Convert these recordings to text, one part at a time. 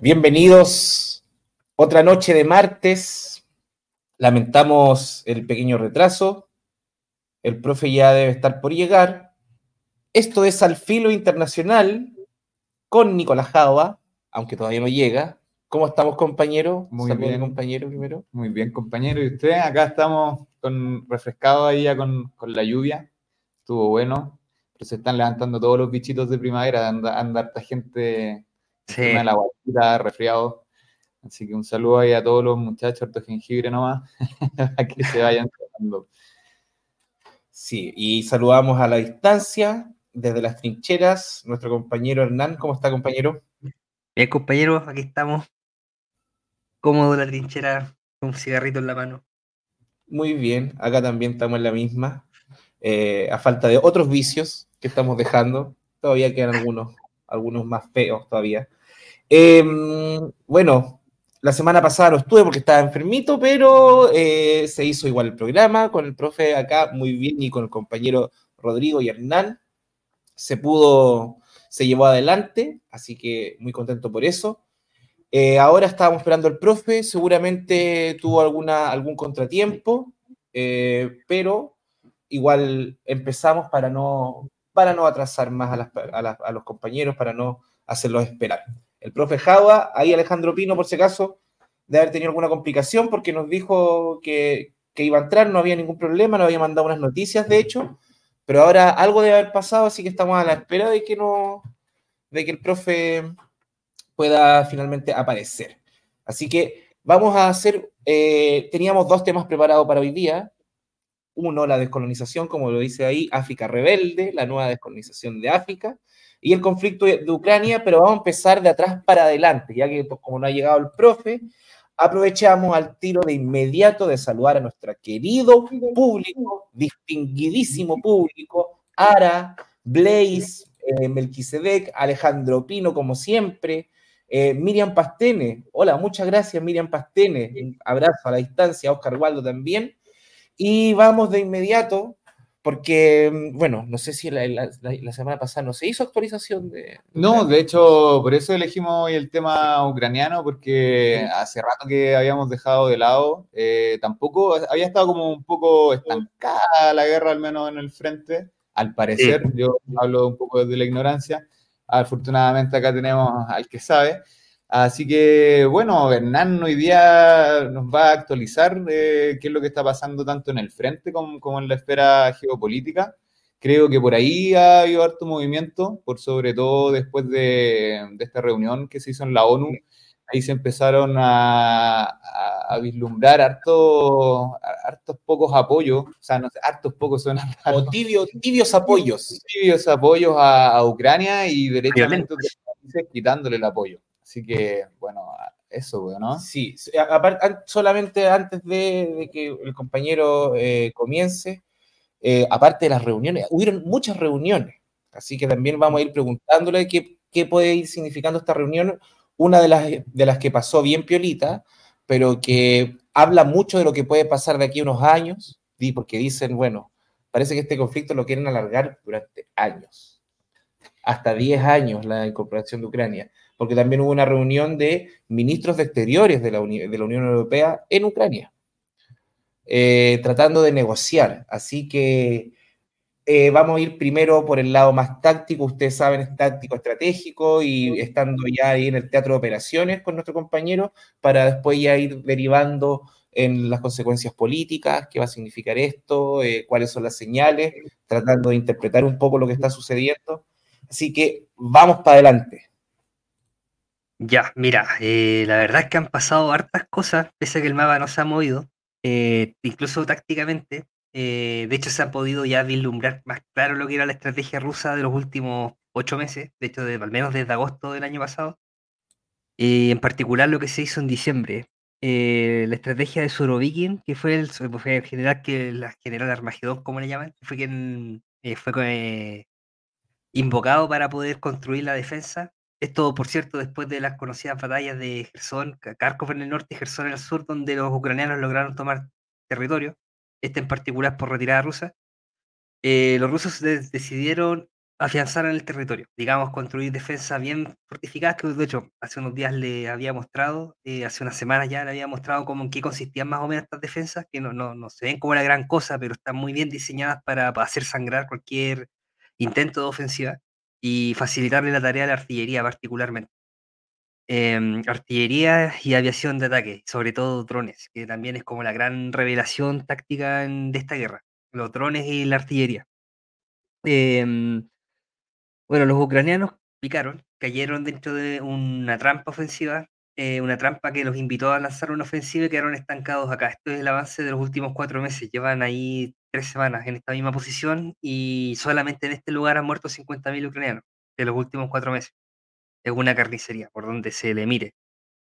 Bienvenidos. Otra noche de martes. Lamentamos el pequeño retraso. El profe ya debe estar por llegar. Esto es Al Filo Internacional con Nicolás Java, aunque todavía no llega. ¿Cómo estamos, compañero? Muy bien, compañero, primero. Muy bien, compañero. ¿Y usted? Acá estamos con, refrescado ahí ya con, la lluvia. Estuvo bueno. Pero se están levantando todos los bichitos de primavera. Anda, anda harta gente Sí. la guatita, resfriado. Así que un saludo ahí a todos los muchachos, harto jengibre nomás, para que se vayan tratando. Sí, y saludamos a la distancia, desde las trincheras, nuestro compañero Hernán. ¿Cómo está, compañero? Bien, compañero, aquí estamos. Cómodo la trinchera, con un cigarrito en la mano. Muy bien, acá también estamos en la misma. Eh, a falta de otros vicios que estamos dejando, todavía quedan algunos, algunos más feos todavía. Em, bueno, la semana pasada no estuve porque estaba enfermito, pero eh, se hizo igual el programa con el profe acá muy bien y con el compañero Rodrigo y Hernán. Se pudo, se llevó adelante, así que muy contento por eso. Eh, ahora estábamos esperando al profe, seguramente tuvo alguna, algún contratiempo, eh, pero igual empezamos para no, para no atrasar más a los compañeros, para no hacerlos esperar el profe Java, ahí Alejandro Pino, por si acaso, de haber tenido alguna complicación, porque nos dijo que, iba a entrar, no había ningún problema, nos había mandado unas noticias, de hecho, pero ahora algo debe haber pasado, así que estamos a la espera de que no, de que el profe pueda finalmente aparecer. Así que vamos a hacer, eh, teníamos dos temas preparados para hoy día. Uno, la descolonización, como lo dice ahí, África rebelde, la nueva descolonización de África y el conflicto de, Ucrania, pero vamos a empezar de atrás para adelante, ya que pues, como no ha llegado el profe, aprovechamos al tiro de inmediato de saludar a nuestro querido público, distinguidísimo público, Ara, Blaze, eh, Melquisedec, Alejandro Pino, como siempre, eh, Miriam Pastene, hola, muchas gracias Miriam Pastene, un abrazo a la distancia, Oscar Waldo también, y vamos de inmediato porque, mm, bueno, no sé si la, semana pasada no se hizo actualización de... No, de hecho, por eso elegimos hoy el tema ucraniano, porque hace rato que habíamos dejado de lado, eh, tampoco había estado como un poco estancada la guerra, al menos en el frente, al parecer, yo hablo un poco desde la ignorancia, afortunadamente acá tenemos al que sabe, Así que, bueno, Hernán hoy día nos va a actualizar qué es lo que está pasando tanto en el frente como, en la esfera geopolítica. Creo que por ahí ha habido harto movimiento, por sobre todo después de, esta reunión que se hizo en la ONU. Ahí se empezaron a, vislumbrar hartos, hartos pocos apoyos, o sea, no sé, hartos pocos son... O tibios apoyos. Tibios apoyos a, Ucrania y derechamente quitándole el apoyo. Así que, bueno, eso, ¿no? Sí, solamente antes de, que el compañero eh, comience, eh, aparte de las reuniones, hubieron muchas reuniones, así que también vamos a ir preguntándole qué, qué puede ir significando esta reunión. Una de las, de las que pasó bien piolita, pero que habla mucho de lo que puede pasar de aquí a unos años, porque dicen, bueno, parece que este conflicto lo quieren alargar durante años, hasta 10 años la incorporación de Ucrania porque también hubo una reunión de ministros de exteriores de la, de la Unión Europea en Ucrania, eh, tratando de negociar. Así que eh, vamos a ir primero por el lado más táctico, ustedes saben, es táctico estratégico y estando ya ahí en el teatro de operaciones con nuestro compañero, para después ya ir derivando en las consecuencias políticas, qué va a significar esto, eh, cuáles son las señales, tratando de interpretar un poco lo que está sucediendo. Así que vamos para adelante. Ya, mira, eh, la verdad es que han pasado hartas cosas, pese a que el mapa no se ha movido, eh, incluso tácticamente. Eh, de hecho, se ha podido ya vislumbrar más claro lo que era la estrategia rusa de los últimos ocho meses, de hecho, al menos desde agosto del año pasado. Y en particular lo que se hizo en diciembre. la estrategia de Surovikin, que fue el, fue el general que la general Armagedón, como le llaman, fue quien fue invocado para poder construir la defensa esto, por cierto, después de las conocidas batallas de Gerson, Kharkov en el norte y Gerson en el sur, donde los ucranianos lograron tomar territorio, este en particular por retirada rusa, eh, los rusos decidieron afianzaran el territorio, digamos, construir defensas bien fortificadas, que de hecho hace unos días le había mostrado, eh, hace unas semanas ya le había mostrado cómo en qué consistían más o menos estas defensas, que no, no, no se ven como la gran cosa, pero están muy bien diseñadas para, hacer sangrar cualquier intento de ofensiva y facilitarle la tarea a la artillería particularmente. Em, artillería y aviación de ataque, sobre todo drones, que también es como la gran revelación táctica de esta guerra, los drones y la artillería. Em, bueno, los ucranianos picaron, cayeron dentro de una trampa ofensiva, eh, una trampa que los invitó a lanzar una ofensiva y quedaron estancados acá. Esto es el avance de los últimos cuatro meses. Llevan ahí tres semanas en esta misma posición y solamente en este lugar han muerto 50.000 ucranianos de los últimos cuatro meses. Es una carnicería, por donde se le mire.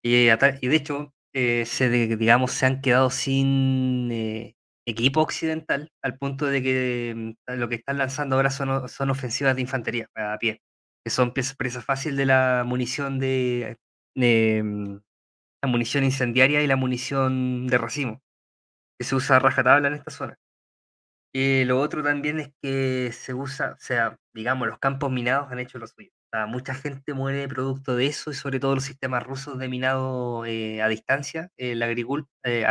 Y, de hecho, eh, se, digamos, se han quedado sin eh, equipo occidental al punto de que mm, lo que están lanzando ahora son, son ofensivas de infantería a pie, que son presas fácil de la munición de, mm, la munición incendiaria y la munición de racimo, que se usa a rajatabla en esta zona. Y lo otro también es que se usa, o sea, digamos, los campos minados han hecho lo suyo. mucha gente muere producto de eso y sobre todo los sistemas rusos de minado eh, a distancia, el agricult, eh,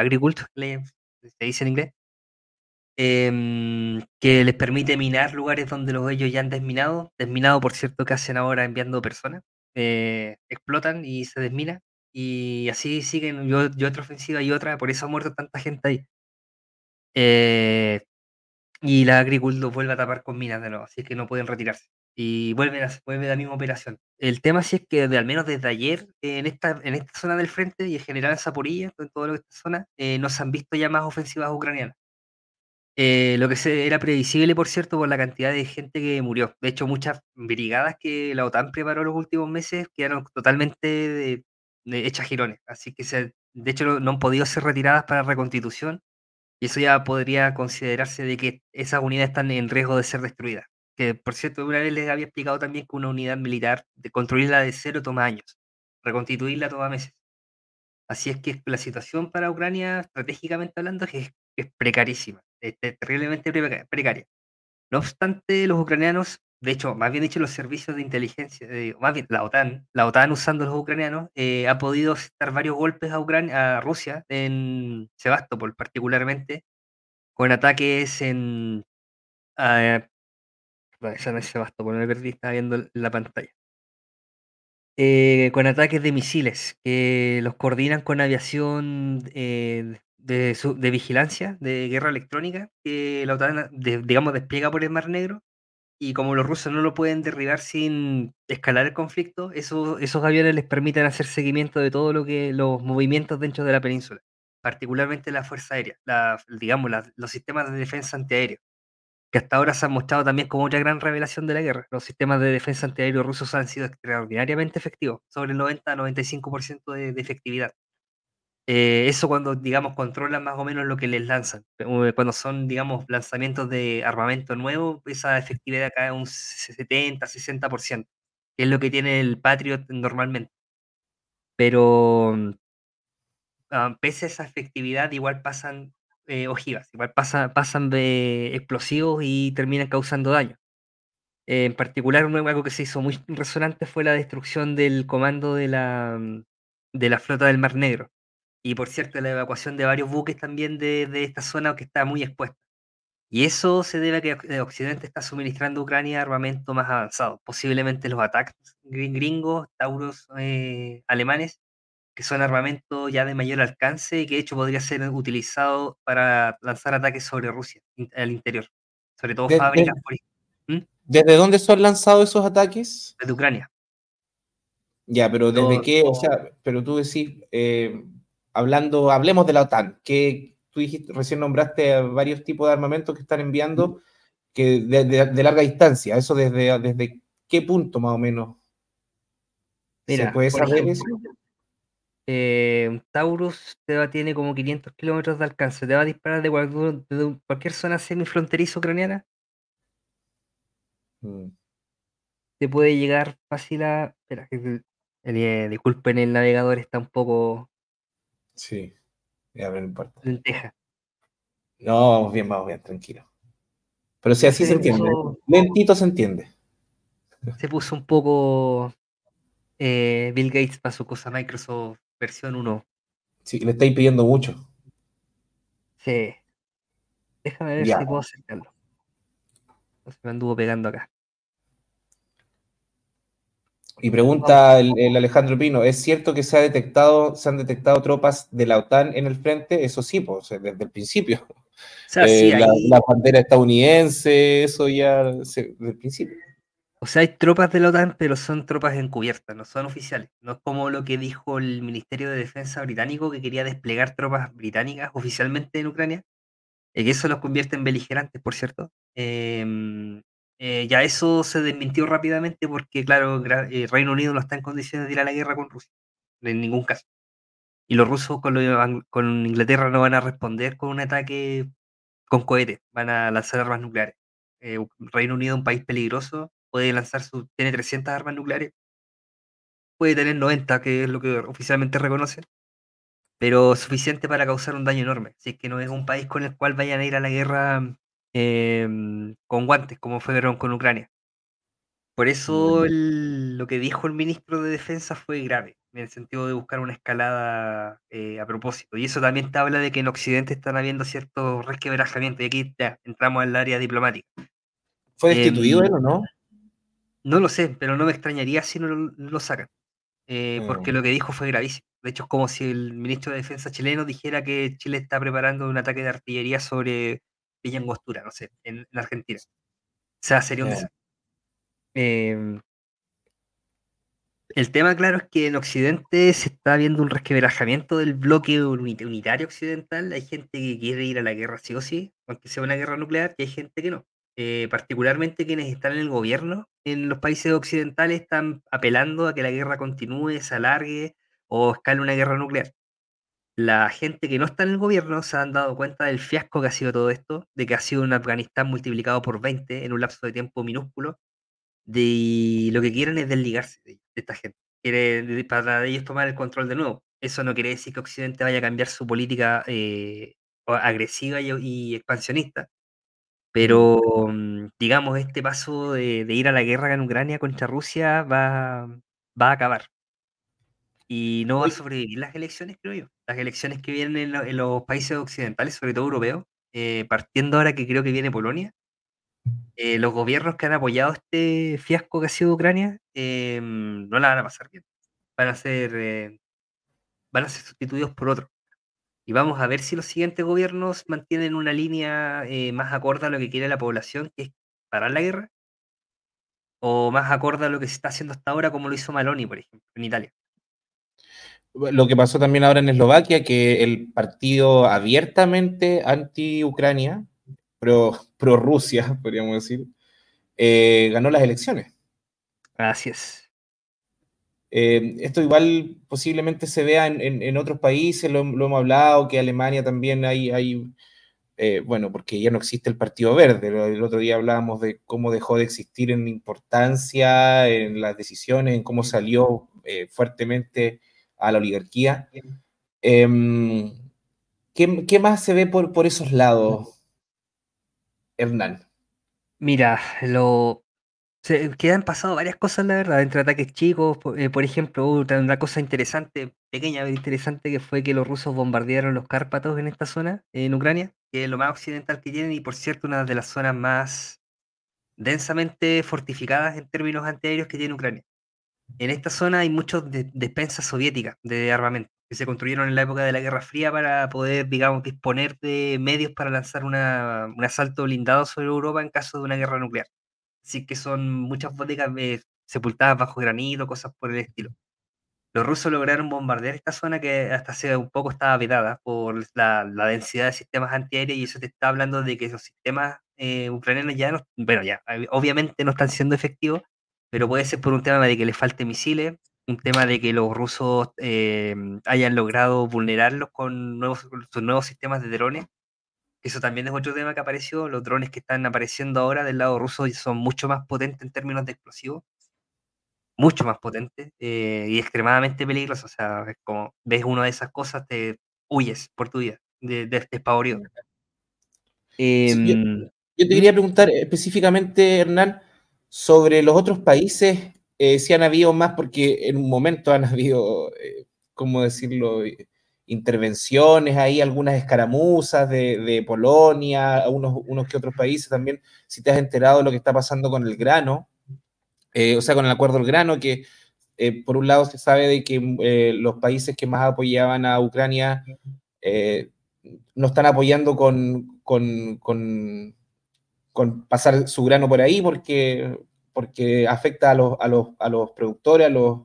se dice en inglés, Em, que les permite minar lugares donde los ellos ya han desminado. Desminado, por cierto, que hacen ahora enviando personas. Eh, explotan y se desmina. Y así siguen yo, otra ofensiva y otra. Por eso ha muerto tanta gente ahí. Eh, y la agricultura vuelve a tapar con minas de nuevo, así que no pueden retirarse. Y vuelven a, vuelve la misma operación. El tema sí es que de, al menos desde ayer en esta, en esta zona del frente y en general en Zaporilla, en toda esta zona, eh, no se han visto ya más ofensivas ucranianas. Eh, lo que era previsible, por cierto, por la cantidad de gente que murió. De hecho, muchas brigadas que la OTAN preparó los últimos meses quedaron totalmente hechas girones. Así que, de hecho, no, han podido ser retiradas para reconstitución. Y eso ya podría considerarse de que esas unidades están en riesgo de ser destruidas. Que, por cierto, una vez les había explicado también que una unidad militar, de construirla de cero toma años. Reconstituirla toma meses. Así es que la situación para Ucrania, estratégicamente hablando, es, es precarísima. Este, terriblemente precaria. No obstante, los ucranianos, de hecho, más bien dicho, los servicios de inteligencia, más bien la OTAN, la OTAN usando los ucranianos, eh, ha podido dar varios golpes a, Ucrania, a Rusia, en Sebastopol particularmente, con ataques en... esa no es Sebastopol, me perdí, estaba viendo la pantalla. Eh, con ataques de misiles que los coordinan con aviación eh, de, de vigilancia, de guerra electrónica, que la OTAN, digamos, despliega por el Mar Negro. Y como los rusos no lo pueden derribar sin escalar el conflicto, esos, esos aviones les permiten hacer seguimiento de todo lo que los movimientos dentro de la península, particularmente la Fuerza Aérea, digamos, los sistemas de defensa antiaéreo, que hasta ahora se han mostrado también como otra gran revelación de la guerra. Los sistemas de defensa antiaéreo rusos han sido extraordinariamente efectivos, sobre el 90-95% de efectividad. Eh, eso cuando, digamos, controlan más o menos lo que les lanzan. Eh, cuando son, digamos, lanzamientos de armamento nuevo, esa efectividad cae un 70, 60%, que es lo que tiene el Patriot normalmente. Pero mm, ah, pese a esa efectividad, igual pasan eh, ojivas, igual pasan de explosivos y terminan causando daño. en particular, algo que se hizo muy resonante fue la destrucción del comando de la, mm, de la flota del Mar Negro y por cierto, la evacuación de varios buques también de, esta zona que está muy expuesta. Y eso se debe a que Occidente está suministrando a Ucrania armamento más avanzado, posiblemente los ataques gringos, tauros eh, alemanes, que son armamento ya de mayor alcance y que de hecho podría ser utilizado para lanzar ataques sobre Rusia al interior, sobre todo fábricas. ¿Mm? ¿Desde dónde son lanzados esos ataques? Desde Ucrania. Ya, pero desde qué, o sea, pero tú decís, eh, hablando, hablemos de la OTAN, que tú dijiste, recién nombraste varios tipos de armamentos que están enviando que de, larga distancia, eso desde, desde qué punto más o menos Mira, se puede saber eso. Eh, Taurus te tiene como 500 kilómetros de alcance, te va a disparar de cualquier, zona semifronteriza ucraniana. Mm. Te puede llegar fácil a. Espera, eh, disculpen, el navegador está un poco Sí, ya no importa. Lenteja. No, vamos bien, vamos bien, tranquilo. Pero si así se entiende. Lentito se entiende. se puso un poco eh, Bill Gates para su cosa Microsoft versión 1. Sí, le estáis pidiendo mucho. Sí. Déjame ver Ya. si puedo acercarlo. Se me anduvo pegando acá. Y pregunta el, el Alejandro Pino, ¿es cierto que se, ha detectado, se han detectado tropas de la OTAN en el frente? Eso sí, pues, desde el principio. O sea, Eh, sí, la, hay, la bandera estadounidense, eso ya se- desde el principio. o sea, hay tropas de la OTAN, pero son tropas encubiertas, no son oficiales. No es como lo que dijo el Ministerio de Defensa británico, que quería desplegar tropas británicas oficialmente en Ucrania, y que eso los convierte en beligerantes, por cierto. Em, eh, ya eso se desmintió rápidamente porque, claro, eh, Reino Unido no está en condiciones de ir a la guerra con Rusia, en ningún caso. Y los rusos con Inglaterra no van a responder con un ataque con cohetes, van a lanzar armas nucleares. Eh, Reino Unido es un país peligroso, puede lanzar su, tiene 300 armas nucleares, puede tener 90, que es lo que oficialmente reconocen, pero suficiente para causar un daño enorme. Si es que no es un país con el cual vayan a ir a la guerra eh, con guantes, como fueron con Ucrania. Por eso el- lo que dijo el ministro de Defensa fue grave, en el sentido de buscar una escalada eh, a propósito. Y eso también te habla de que en Occidente están habiendo ciertos resquebrajamientos. Y aquí ya entramos al área diplomática. ¿Fue destituido Em, él o no? No lo sé, pero no me extrañaría si no lo, lo sacan. eh, porque Mm. lo que dijo fue gravísimo. De hecho, es como si el ministro de Defensa chileno dijera que Chile está preparando un ataque de artillería sobre Villa Angostura, no sé, en, en Argentina. O sea, sería un desastre. Em, el tema, claro, es que en Occidente se está viendo un resquebrajamiento del bloque uni- unitario occidental. Hay gente que quiere ir a la guerra sí o sí, aunque sea una guerra nuclear, y hay gente que no. Eh, particularmente quienes están en el gobierno en los países occidentales están apelando a que la guerra continúe, se alargue o escale una guerra nuclear. La gente que no está en el gobierno se han dado cuenta del fiasco que ha sido todo esto, de que ha sido un Afganistán multiplicado por 20 en un lapso de tiempo minúsculo, de y lo que quieren es desligarse de, esta gente. Quiere, de- para ellos tomar el control de nuevo. Eso no quiere decir que Occidente vaya a cambiar su política eh, agresiva y, y expansionista, pero mm, digamos, este paso de, de ir a la guerra en Ucrania contra Rusia va, va a acabar. Y no va a sobrevivir las elecciones, creo yo. Las elecciones que vienen en, lo- en los países occidentales, sobre todo europeos, eh, partiendo ahora que creo que viene Polonia, eh, los gobiernos que han apoyado este fiasco que ha sido Ucrania eh, no la van a pasar bien. Van a ser, van a ser sustituidos por otros. Y vamos a ver si los siguientes gobiernos mantienen una línea más acorde a lo que quiere la población, que es parar la guerra, o más acorde a lo que se está haciendo hasta ahora, como lo hizo Maloney, por ejemplo, en Italia. Lo que pasó también ahora en Eslovaquia, que el partido abiertamente anti-Ucrania, pro, pro Rusia, podríamos decir, eh, ganó las elecciones. Es. Eh, esto igual posiblemente se vea en, en- en otros países, lo, lo hemos hablado, que Alemania también hay, hay eh, bueno, porque ya no existe el Partido Verde. El otro día hablábamos de cómo dejó de existir en importancia, en las decisiones, en cómo salió fuertemente a la oligarquía. Em, ¿qué, más se ve por, por esos lados, Hernán? Mira, lo se, que han pasado varias cosas, la verdad, entre ataques chicos. Por, eh, por ejemplo, una cosa interesante, pequeña pero interesante, que fue que los rusos bombardearon los Cárpatos en esta zona, en Ucrania, que es lo más occidental que tienen y, por cierto, una de las zonas más densamente fortificadas en términos antiaéreos que tiene Ucrania. En esta zona hay muchas de- despensas soviéticas de armamento que se construyeron en la época de la Guerra Fría para poder, digamos, disponer de medios para lanzar una- un asalto blindado sobre Europa en caso de una guerra nuclear. Así que son muchas bodegas eh, sepultadas bajo granito, cosas por el estilo. Los rusos lograron bombardear esta zona que hasta hace un poco estaba vedada por la, la densidad de sistemas antiaéreos y eso te está hablando de que esos sistemas eh, ucranianos ya no, bueno, ya, eh, obviamente no están siendo efectivos, pero puede ser por un tema de que les falte misiles, un tema de que los rusos eh, hayan logrado vulnerarlos con nuevos, sus nuevos sistemas de drones. Eso también es otro tema que apareció. Los drones que están apareciendo ahora del lado ruso son mucho más potentes en términos de explosivos, mucho más potentes eh, y extremadamente peligrosos. O sea, es como ves una de esas cosas, te huyes por tu vida, de, de, despavorido. Sí, yo- Em, Yo te quería preguntar específicamente, Hernán, sobre los otros países, eh, si han habido más, porque en un momento han habido, eh, ¿cómo decirlo? intervenciones ahí, algunas escaramuzas de, Polonia, unos, unos que otros países también, si te has enterado de lo que está pasando con el grano, o sea, con el acuerdo del grano, que por un lado se sabe de que los países que más apoyaban a Ucrania no están apoyando con, con, pasar su grano por ahí porque, porque afecta a los, a los, a los productores, a los,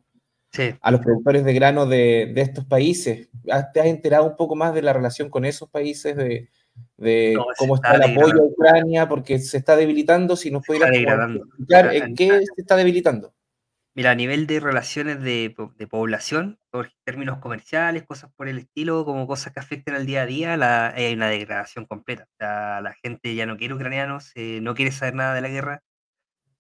a los productores de grano de, de, estos países. ¿Te has enterado un poco más de la relación con esos países, de, de cómo está, el apoyo a Ucrania? Porque se está debilitando, si nos pudieras explicar en qué se está debilitando. Mira, a nivel de relaciones de, población, por términos comerciales, cosas por el estilo, como cosas que afecten al día a día, hay una degradación completa. O sea, la gente ya no quiere ucranianos, eh, no quiere saber nada de la guerra.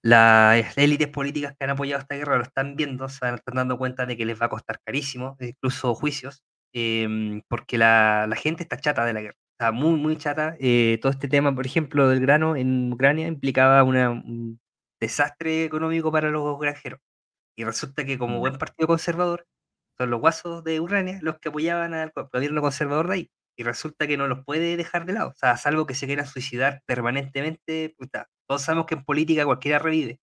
Las élites políticas que han apoyado esta guerra lo están viendo, se están dando cuenta de que les va a costar carísimo, incluso juicios, em, porque la, gente está chata de la guerra. Está muy, muy chata. Eh, todo este tema, por ejemplo, del grano en Ucrania implicaba un desastre económico para los granjeros y resulta que como buen partido conservador, son los guasos de Ucrania los que apoyaban al gobierno conservador de ahí. Y resulta que no los puede dejar de lado. O sea, salvo que se quiera suicidar permanentemente, puta. Todos sabemos que en política cualquiera revive.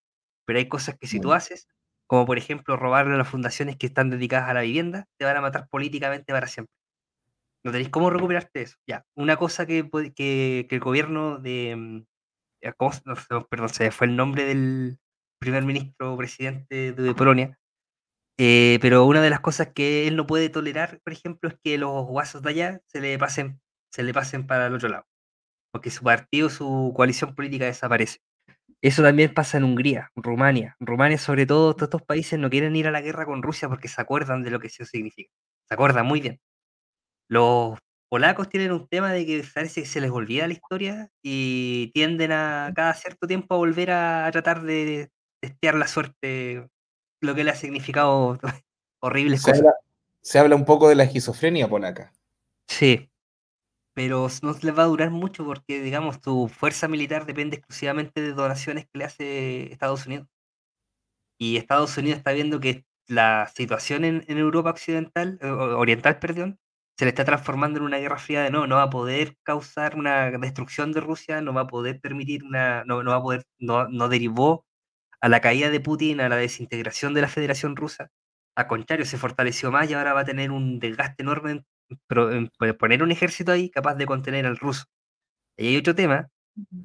Pero hay cosas que si tú haces, como por ejemplo robarle a las fundaciones que están dedicadas a la vivienda, te van a matar políticamente para siempre. No tenéis cómo recuperarte eso. Ya, una cosa que, que, que el gobierno de... Mm, ¿cómo, perdón, se fue el nombre del, primer ministro presidente de Polonia. Eh, pero una de las cosas que él no puede tolerar, por ejemplo, es que los guasos de allá se le pasen, se le pasen para el otro lado. Porque su partido, su coalición política desaparece. Eso también pasa en Hungría, Rumania. Rumania, sobre todo, todos estos países no quieren ir a la guerra con Rusia porque se acuerdan de lo que eso significa. Se acuerdan muy bien. Los polacos tienen un tema de que parece que se les olvida la historia y tienden a cada cierto tiempo a volver a tratar de testear la suerte, lo que le ha significado horribles se cosas. Habla, se habla un poco de la esquizofrenia acá Sí, pero no les va a durar mucho porque, digamos, tu fuerza militar depende exclusivamente de donaciones que le hace Estados Unidos. Y Estados Unidos está viendo que la situación en, Europa occidental, eh, oriental, perdón, se le está transformando en una guerra fría de no, no va a poder causar una destrucción de Rusia, no va a poder permitir una, no, no va a poder, no, no derivó a la caída de Putin, a la desintegración de la Federación Rusa. Al contrario, se fortaleció más y ahora va a tener un desgaste enorme en, poner un ejército ahí capaz de contener al ruso. Y hay otro tema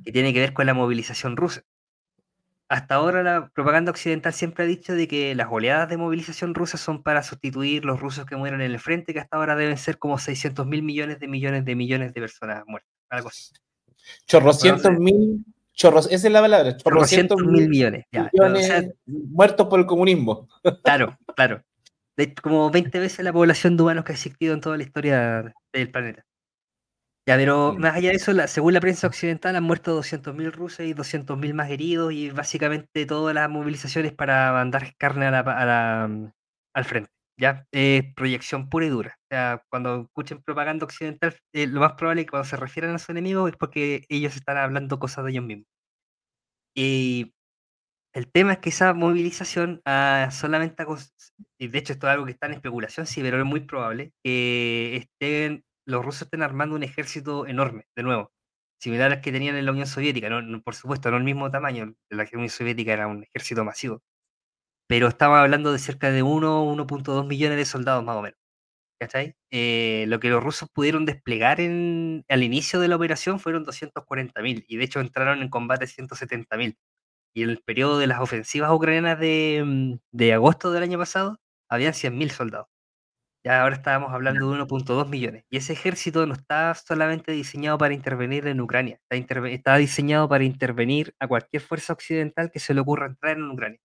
que tiene que ver con la movilización rusa. Hasta ahora la propaganda occidental siempre ha dicho de que las oleadas de movilización rusa son para sustituir los rusos que mueren en el frente, que hasta ahora deben ser como 600 mil millones de millones de millones de personas muertas, algo así. Chorrocientos mil Chorros, esa es la palabra. Chorrocientos mil millones. muertos por el comunismo. Claro, claro. De, como 20 veces la población de humanos que ha existido en toda la historia del planeta. Ya, pero más allá de eso, según la prensa occidental, han muerto 200.000 rusos y 200.000 más heridos y básicamente todas las movilizaciones para mandar carne a la, al frente. ¿Ya? Es proyección pura y dura. O sea, cuando escuchen propaganda occidental, eh, lo más probable es que cuando se refieran a su enemigo es porque ellos están hablando cosas de ellos mismos. Y el tema es que esa movilización ah, solamente, y de hecho esto es algo que está en especulación, sí, pero es muy probable que estén, los rusos estén armando un ejército enorme, de nuevo, similar al que tenían en la Unión Soviética, no, por supuesto, no el mismo tamaño, la Unión Soviética era un ejército masivo, pero estamos hablando de cerca de 1, 1.2 millones de soldados más o menos. ¿Cachai? Eh, lo que los rusos pudieron desplegar en, al inicio de la operación fueron 240.000 y de hecho entraron en combate 170.000. Y en el periodo de las ofensivas ucranianas de, mm, de agosto del año pasado, habían 100.000 soldados. Ya ahora estábamos hablando de 1.2 millones. Y ese ejército no está solamente diseñado para intervenir en Ucrania, está, está diseñado para intervenir a cualquier fuerza occidental que se le ocurra entrar en Ucrania.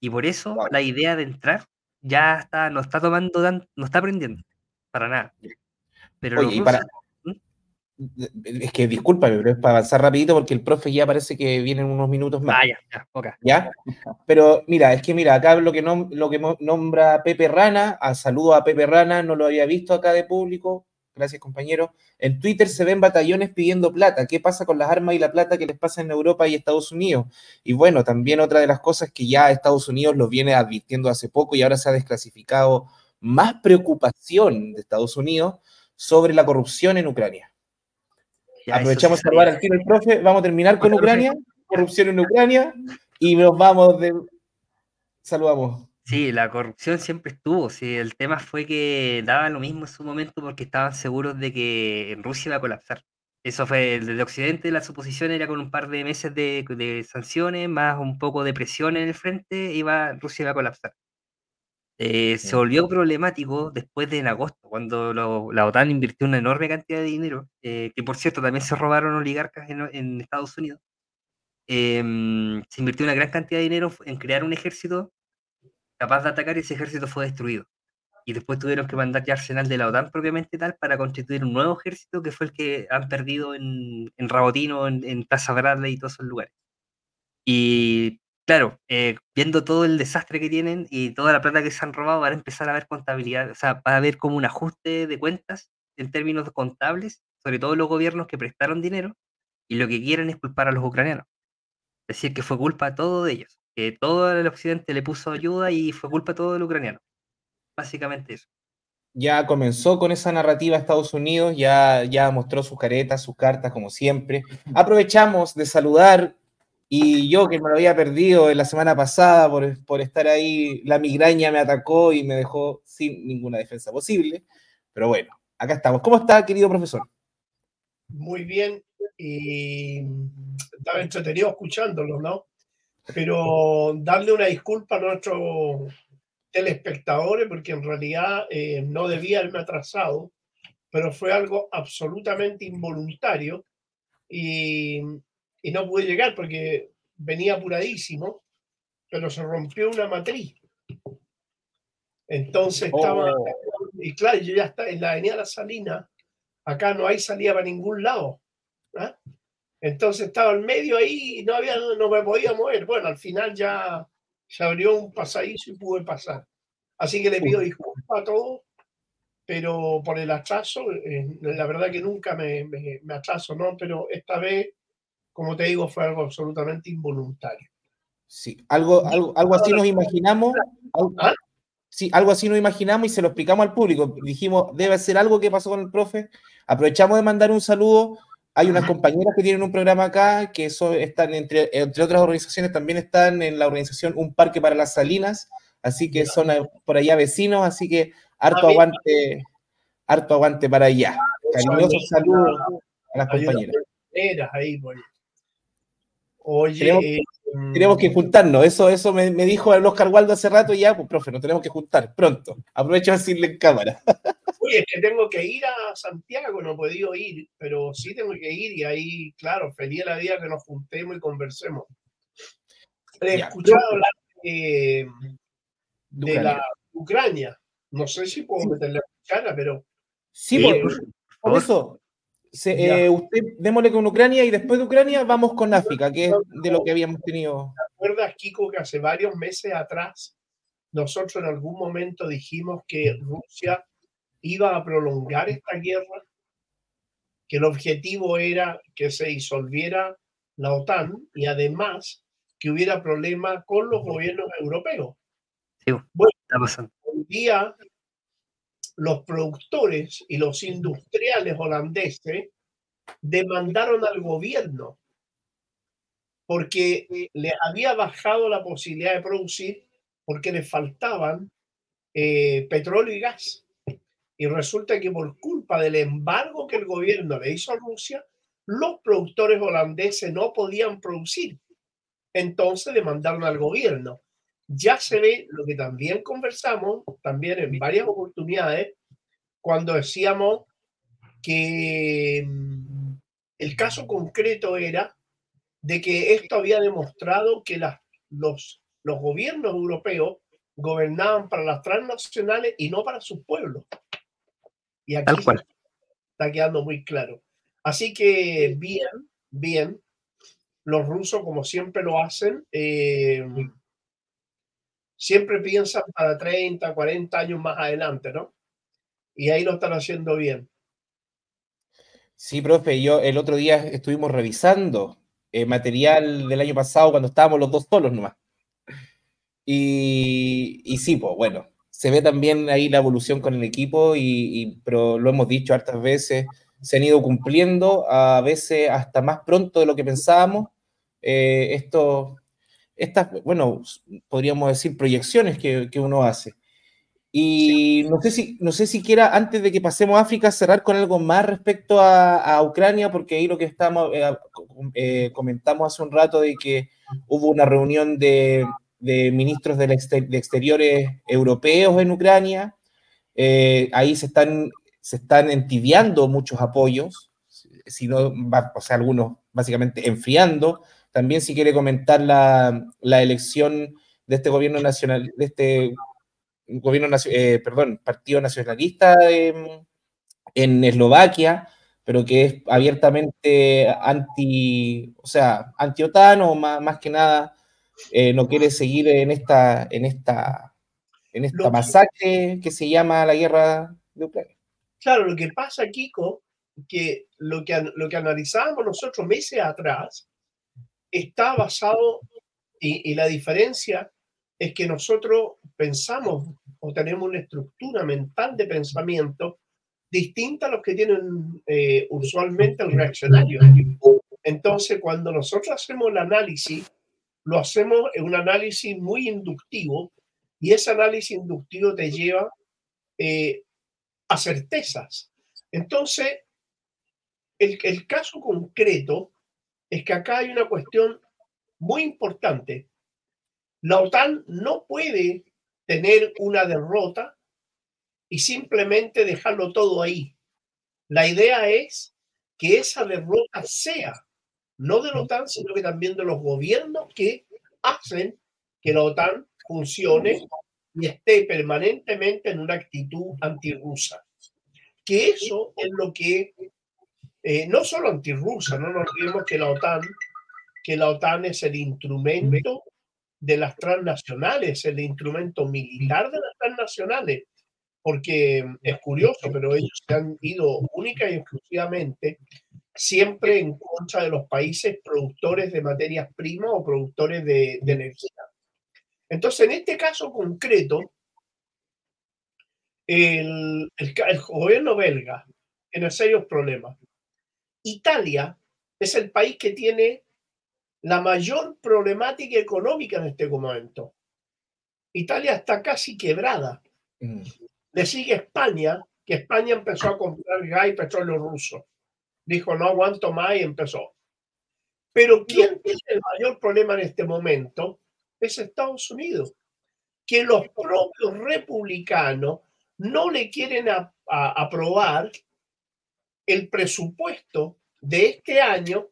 Y por eso la idea de entrar ya está, no está tomando, no está aprendiendo, para nada. Pero ¿Mm? Es que discúlpame, pero es para avanzar rapidito porque el profe ya parece que viene unos minutos más. Ah, ya, ya, okay. ¿Ya? Pero mira, es que mira, acá lo que, lo que nombra Pepe Rana, a saludo a Pepe Rana, no lo había visto acá de público, Gracias, compañero. En Twitter se ven batallones pidiendo plata. ¿Qué pasa con las armas y la plata que les pasa en Europa y Estados Unidos? Y bueno, también otra de las cosas que ya Estados Unidos lo viene advirtiendo hace poco y ahora se ha desclasificado más preocupación de Estados Unidos sobre la corrupción en Ucrania. Aprovechamos a salvar al tiro el profe. Vamos a terminar con Ucrania, corrupción en Ucrania, y nos vamos de. Saludamos. Sí, la corrupción siempre estuvo. Sí, el tema fue que daba lo mismo en su momento porque estaban seguros de que Rusia iba a colapsar. Eso fue desde Occidente, la suposición era con un par de meses de, sanciones, más un poco de presión en el frente, iba, Rusia iba a colapsar. Eh, se volvió problemático después de en agosto, cuando la OTAN invirtió una enorme cantidad de dinero, eh, que por cierto también se robaron oligarcas en, Estados Unidos. Em, se invirtió una gran cantidad de dinero en crear un ejército capaz de atacar ese ejército fue destruido. Y después tuvieron que mandar ya arsenal de la OTAN propiamente tal para constituir un nuevo ejército que fue el que han perdido en, en Rabotino, en, en Plaza Bradley y todos esos lugares. Y claro, eh, viendo todo el desastre que tienen y toda la plata que se han robado, van a empezar a ver contabilidad, o sea, va a haber como un ajuste de cuentas en términos contables, sobre todo los gobiernos que prestaron dinero y lo que quieren es culpar a los ucranianos. Es decir, que fue culpa todo de ellos que todo el occidente le puso ayuda y fue culpa todo del ucraniano. Básicamente eso. Ya comenzó con esa narrativa Estados Unidos, ya, ya mostró sus caretas, sus cartas, como siempre. Aprovechamos de saludar, y yo que me lo había perdido en la semana pasada por, por estar ahí, la migraña me atacó y me dejó sin ninguna defensa posible. Pero bueno, acá estamos. ¿Cómo está, querido profesor? Muy bien, y estaba entretenido escuchándolo, ¿no? Pero darle una disculpa a nuestros telespectadores porque en realidad eh, no debía haberme atrasado, pero fue algo absolutamente involuntario y, y no pude llegar porque venía apuradísimo, pero se rompió una matriz. Entonces estaba, oh. y claro, yo ya está en la avenida La Salina, acá no hay salida para ningún lado. ¿ah? Entonces estaba en medio ahí y no, había, no me podía mover. Bueno, al final ya se abrió un pasadizo y pude pasar. Así que le pido disculpas a todos, pero por el atraso, eh, la verdad que nunca me, me, atraso, ¿no? Pero esta vez, como te digo, fue algo absolutamente involuntario. Sí, algo, algo, algo así nos imaginamos. Algo, ¿Ah? Sí, algo así nos imaginamos y se lo explicamos al público. Dijimos, debe ser algo que pasó con el profe. Aprovechamos de mandar un saludo hay unas compañeras que tienen un programa acá, que eso están entre, entre otras organizaciones, también están en la organización Un Parque para las Salinas, así que son por allá vecinos, así que harto aguante, harto aguante para allá. Cariñosos saludos a las compañeras. Oye, tenemos, que juntarnos, eso, eso me, dijo el Oscar Waldo hace rato y ya, pues profe, nos tenemos que juntar pronto. Aprovecho a decirle en cámara. es que tengo que ir a Santiago, no he podido ir, pero sí tengo que ir y ahí, claro, feliz la vida que nos juntemos y conversemos. He escuchado hablar de, la Ucrania. No sé si puedo meterle a Ucrania, pero... Sí, por, eso. Eh, usted démosle con Ucrania y después de Ucrania vamos con África, que es de lo que habíamos tenido. ¿Te acuerdas, Kiko, que hace varios meses atrás nosotros en algún momento dijimos que Rusia iba a prolongar esta guerra, que el objetivo era que se disolviera la OTAN y además que hubiera problemas con los gobiernos europeos. bueno, hoy día los productores y los industriales holandeses demandaron al gobierno porque le había bajado la posibilidad de producir porque le faltaban eh, petróleo y gas. Y resulta que por culpa del embargo que el gobierno le hizo a Rusia, los productores holandeses no podían producir. Entonces demandaron al gobierno. Ya se ve lo que también conversamos, también en varias oportunidades, cuando decíamos que mm, el caso concreto era de que esto había demostrado que los, los gobiernos europeos gobernaban para las transnacionales y no para sus pueblos. Y aquí está quedando muy claro. Así que bien, bien. Los rusos, como siempre lo hacen, eh, siempre piensan para 30, 40 años más adelante, ¿no? Y ahí lo están haciendo bien. Sí, profe, yo el otro día estuvimos revisando eh, material del año pasado cuando estábamos los dos solos nomás. Y, y sí, pues bueno, se ve también ahí la evolución con el equipo, y, pero lo hemos dicho hartas veces, se han ido cumpliendo, a veces hasta más pronto de lo que pensábamos. Eh, esto, estas, bueno, podríamos decir proyecciones que, que uno hace. Y no sé si, no sé si quiera, antes de que pasemos a África, cerrar con algo más respecto a, Ucrania, porque ahí lo que estamos, eh, eh, comentamos hace un rato de que hubo una reunión de, de ministros de, exteriores europeos en Ucrania. Eh, ahí se están, se están entibiando muchos apoyos, sino, o sea, algunos básicamente enfriando. También si quiere comentar la, la elección de este gobierno nacional, de este gobierno, eh, perdón, partido nacionalista en, Eslovaquia, pero que es abiertamente anti, o sea, anti-OTAN o más, más, que nada eh, no quiere seguir en esta, en esta, en esta masacre que se llama la guerra de Ucrania. Claro, lo que pasa, Kiko, que lo que, lo que analizábamos nosotros meses atrás está basado, y, la diferencia es que nosotros pensamos o tenemos una estructura mental de pensamiento distinta a los que tienen eh, usualmente el reaccionario. Entonces, cuando nosotros hacemos el análisis, lo hacemos en un análisis muy inductivo y ese análisis inductivo te lleva eh, a certezas. Entonces, el caso concreto es que acá hay una cuestión muy importante. La OTAN no puede tener una derrota y simplemente dejarlo todo ahí. La idea es que esa derrota sea no de la OTAN, sino que también de los gobiernos que hacen que la OTAN funcione y esté permanentemente en una actitud antirrusa. Que eso es lo que, eh, no solo antirrusa, no nos olvidemos que la OTAN, que la OTAN es el instrumento de las transnacionales, el instrumento militar de las transnacionales, porque es curioso, pero ellos se han ido única y exclusivamente siempre en contra de los países productores de materias primas o productores de, energía. Entonces, en este caso concreto, el, el gobierno belga tiene serios problemas. Italia es el país que tiene la mayor problemática económica en este momento. Italia está casi quebrada. Mm. Le sigue España, que España empezó a comprar gas y petróleo ruso. Dijo, no aguanto más y empezó. Pero ¿quién tiene el mayor problema en este momento? Es Estados Unidos. Que los propios republicanos no le quieren aprobar el presupuesto de este año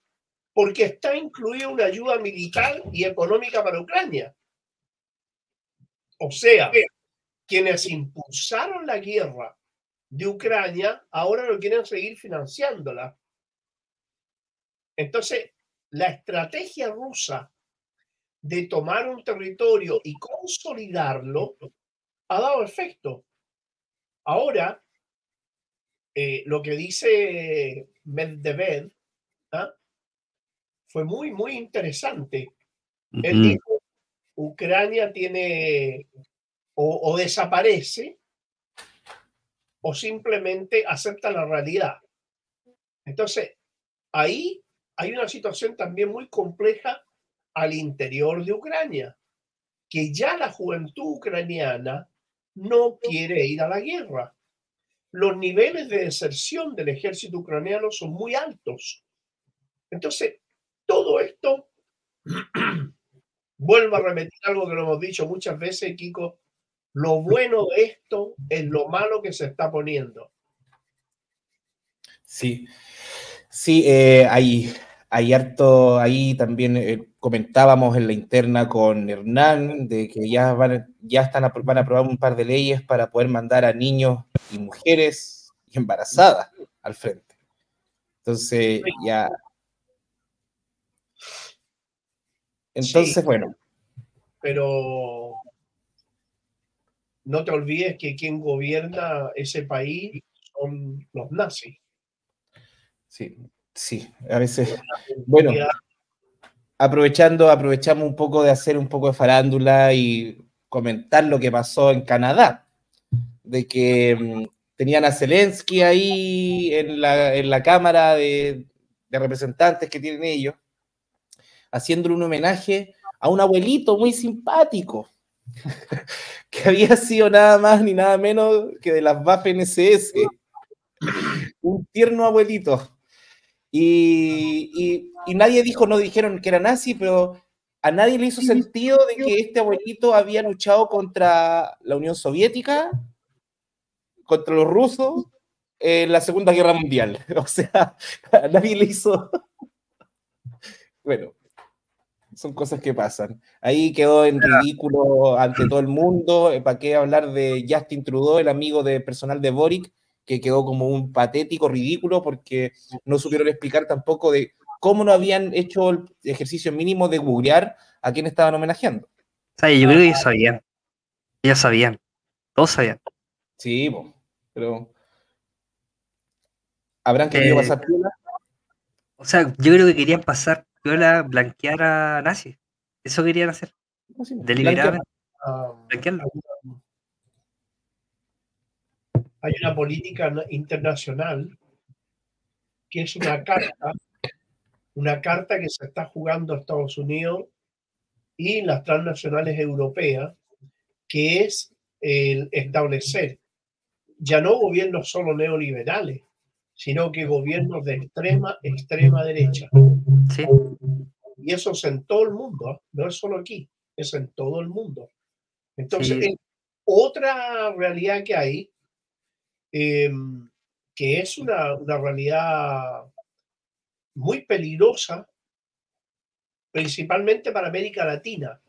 porque está incluida una ayuda militar y económica para Ucrania. O sea, quienes impulsaron la guerra de Ucrania ahora no quieren seguir financiándola. Entonces, la estrategia rusa de tomar un territorio y consolidarlo ha dado efecto. Ahora, eh, lo que dice Medvedev ¿ah? fue muy, muy interesante. Él dijo, Ucrania tiene o, desaparece o simplemente acepta la realidad. Entonces, ahí hay una situación también muy compleja al interior de Ucrania, que ya la juventud ucraniana no quiere ir a la guerra. Los niveles de deserción del ejército ucraniano son muy altos. Entonces, todo esto, vuelvo a repetir algo que lo hemos dicho muchas veces, Kiko, lo bueno de esto es lo malo que se está poniendo. Sí, sí, eh, hay, hay harto, ahí también eh, comentábamos en la interna con Hernán de que ya, van, ya están van a aprobar un par de leyes para poder mandar a niños y mujeres embarazadas al frente. Entonces ya Entonces, bueno. Pero no te olvides que quien gobierna ese país son los nazis. Sí, sí, a veces. Bueno, aprovechando, aprovechamos un poco de hacer un poco de farándula y comentar lo que pasó en Canadá, de que mm, tenían a Zelensky ahí en la, Cámara de, Representantes que tienen ellos, haciéndole un homenaje a un abuelito muy simpático, que había sido nada más ni nada menos que de las Waffen SS, un tierno abuelito. Y, nadie dijo, no dijeron que era nazi, pero a nadie le hizo sentido de que este abuelito había luchado contra la Unión Soviética, contra los rusos, en la Segunda Guerra Mundial. O sea, a nadie le hizo... Bueno, son cosas que pasan. Ahí quedó en ridículo ante todo el mundo. ¿Para qué hablar de Justin Trudeau, el amigo de personal de Boric, que quedó como un patético, ridículo, porque no supieron explicar tampoco de cómo no habían hecho el ejercicio mínimo de googlear a quién estaban homenajeando. O sea, yo creo que ellos sabían. Ellos sabían. Todos sabían. Sí, pero. ¿Habrán querido eh, pasar piola? O sea, yo creo que querían pasar piola, blanquear a Nazi. Eso querían hacer. Deliberadamente. Blanquearlo. Hay una política internacional que es una carta una carta que se está jugando a Estados Unidos y las transnacionales europeas, que es el establecer ya no gobiernos solo neoliberales, sino que gobiernos de extrema, extrema derecha. Sí. Y eso es en todo el mundo, ¿eh? no es solo aquí, es en todo el mundo. Entonces, otra realidad que hay, em, que es una, una realidad muy peligrosa, principalmente para América Latina.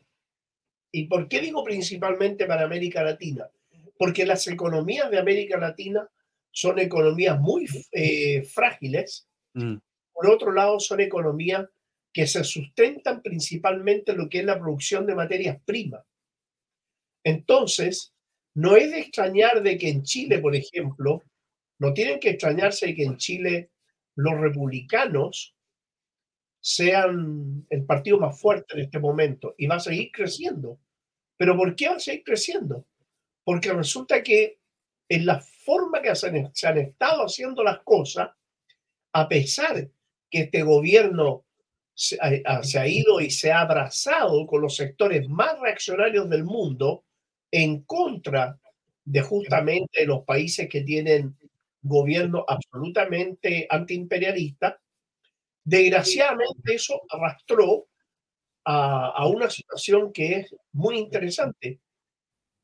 ¿Y por qué digo principalmente para América Latina? Porque las economías de América Latina son economías muy eh, frágiles. Mm. Por otro lado, son economías que se sustentan principalmente en lo que es la producción de materias primas. Entonces, no es de extrañar de que en Chile, por ejemplo, no tienen que extrañarse de que en Chile los republicanos sean el partido más fuerte en este momento y va a seguir creciendo. ¿Pero por qué va a seguir creciendo? Porque resulta que en la forma que se han, estado haciendo las cosas, a pesar que este gobierno se ha, ido y se ha abrazado con los sectores más reaccionarios del mundo en contra de justamente los países que tienen gobierno absolutamente antiimperialista, desgraciadamente eso arrastró a, una situación que es muy interesante.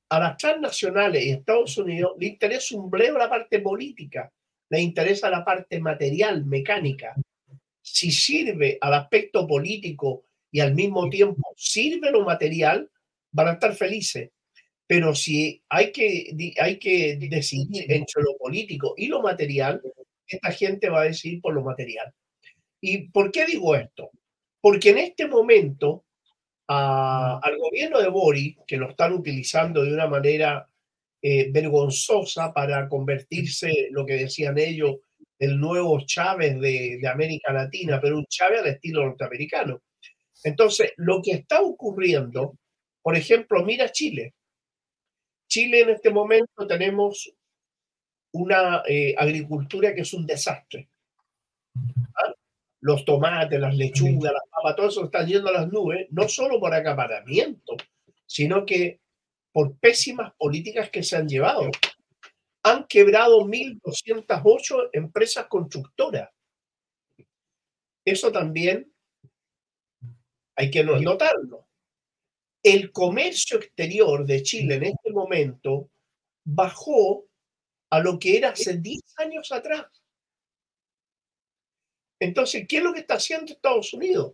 A las transnacionales y Estados Unidos le interesa un breve la parte política, le interesa la parte material, mecánica. Si sirve al aspecto político y al mismo tiempo sirve lo material, van a estar felices. Pero si hay que, hay que decidir entre lo político y lo material, esta gente va a decidir por lo material. ¿Y por qué digo esto? Porque en este momento al gobierno de Boris, que lo están utilizando de una manera eh, vergonzosa para convertirse, lo que decían ellos, el nuevo Chávez de, de América Latina, pero un Chávez al estilo norteamericano. Entonces, lo que está ocurriendo, por ejemplo, mira Chile. Chile en este momento tenemos una eh, agricultura que es un desastre. ¿Ah? Los tomates, las lechugas, las papas, todo eso está yendo a las nubes, no solo por acaparamiento, sino que por pésimas políticas que se han llevado. Han quebrado 1.208 empresas constructoras. Eso también hay que notarlo el comercio exterior de Chile en este momento bajó a lo que era hace 10 años atrás. Entonces, ¿qué es lo que está haciendo Estados Unidos?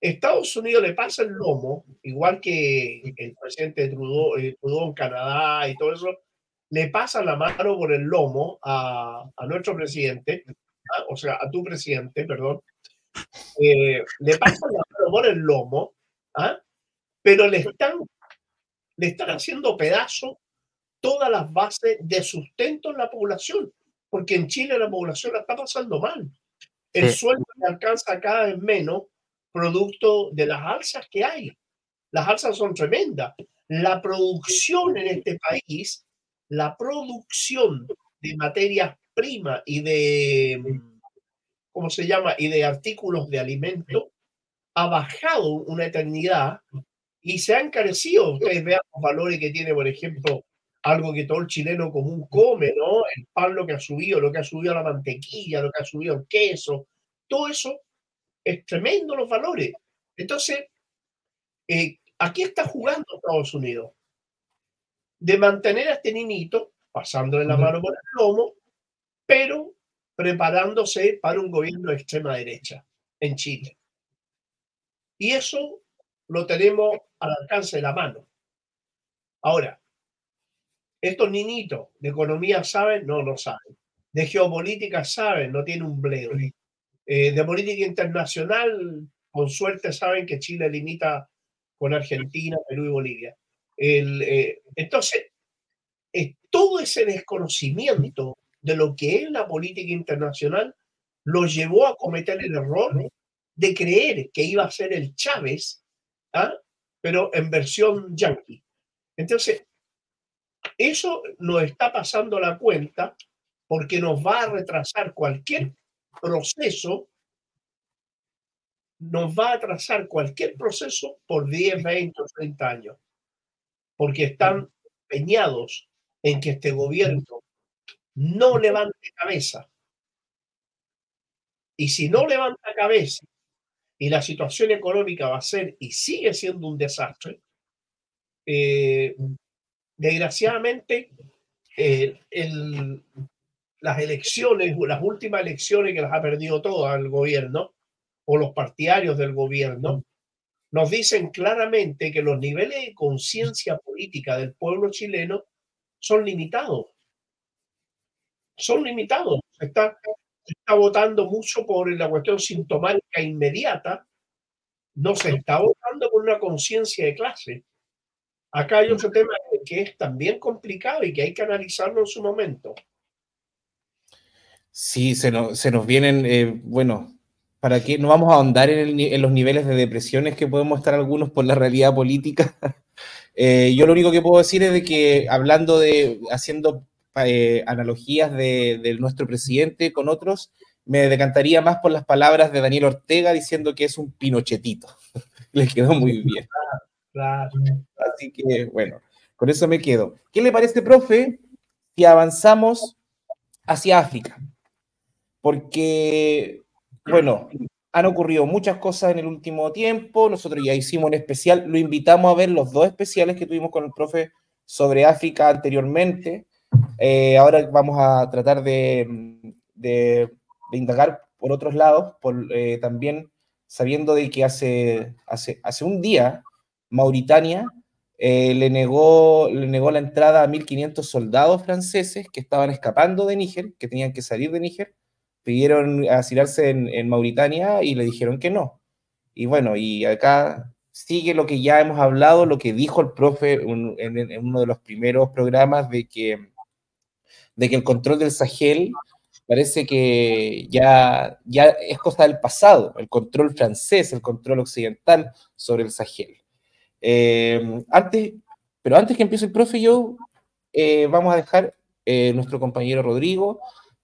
Estados Unidos le pasa el lomo, igual que el presidente Trudeau, eh, Trudeau en Canadá y todo eso, le pasa la mano por el lomo a, nuestro presidente, ¿ah? o sea, a tu presidente, perdón, eh, le pasa la mano por el lomo, ¿ah? Pero le están, le están haciendo pedazo todas las bases de sustento en la población, porque en Chile la población la está pasando mal. El Sí. sueldo le alcanza cada vez menos producto de las alzas que hay. Las alzas son tremendas. La producción en este país, la producción de materias primas y de, ¿cómo se llama? Y de artículos de alimento ha bajado una eternidad y se ha encarecido. Ustedes vean los valores que tiene, por ejemplo, algo que todo el chileno común come, ¿no? El pan, lo que ha subido, lo que ha subido la mantequilla, lo que ha subido el queso, todo eso es tremendo los valores. Entonces, eh, aquí está jugando Estados Unidos de mantener a este niñito pasándole la mano por el lomo, pero preparándose para un gobierno de extrema derecha en Chile. Y eso lo tenemos al alcance de la mano. Ahora, estos niñitos de economía saben, no, no saben. De geopolítica saben, no tienen un bledo. Eh, de política internacional, con suerte saben que Chile limita con Argentina, Perú y Bolivia. El, eh, entonces, eh, todo ese desconocimiento de lo que es la política internacional lo llevó a cometer el error de creer que iba a ser el Chávez, ¿ah? pero en versión yankee. Entonces, eso nos está pasando la cuenta porque nos va a retrasar cualquier proceso, nos va a atrasar cualquier proceso por 10, 20 o 30 años, porque están empeñados en que este gobierno no levante cabeza. Y si no levanta cabeza y la situación económica va a ser y sigue siendo un desastre, eh, desgraciadamente eh, las elecciones, las últimas elecciones que las ha perdido todas el gobierno o los partidarios del gobierno, nos dicen claramente que los niveles de conciencia política del pueblo chileno son limitados. Son limitados. Está, está votando mucho por la cuestión sintomática inmediata. No se está votando por una conciencia de clase. Acá hay otro tema que es también complicado y que hay que analizarlo en su momento. Sí, se nos, se nos vienen, eh, bueno, para que no vamos a ahondar en, los niveles de depresiones que podemos estar algunos por la realidad política. eh, yo lo único que puedo decir es de que hablando de, haciendo eh, analogías de, de, nuestro presidente con otros, me decantaría más por las palabras de Daniel Ortega diciendo que es un pinochetito. Le quedó muy bien. Claro. Así que, bueno, con eso me quedo. ¿Qué le parece, profe, si avanzamos hacia África? Porque bueno, han ocurrido muchas cosas en el último tiempo. Nosotros ya hicimos un especial, lo invitamos a ver los dos especiales que tuvimos con el profe sobre África anteriormente. Eh, ahora vamos a tratar de, de, de, indagar por otros lados, por, eh, también sabiendo de que hace, hace, hace un día Mauritania eh, le, negó, le negó la entrada a 1.500 soldados franceses que estaban escapando de Níger, que tenían que salir de Níger pidieron asilarse en, en, Mauritania y le dijeron que no. Y bueno, y acá sigue lo que ya hemos hablado, lo que dijo el profe en, en, en uno de los primeros programas de que, de que el control del Sahel parece que ya, ya es cosa del pasado, el control francés, el control occidental sobre el Sahel. Eh, antes, pero antes que empiece el profe, yo eh, vamos a dejar eh, nuestro compañero Rodrigo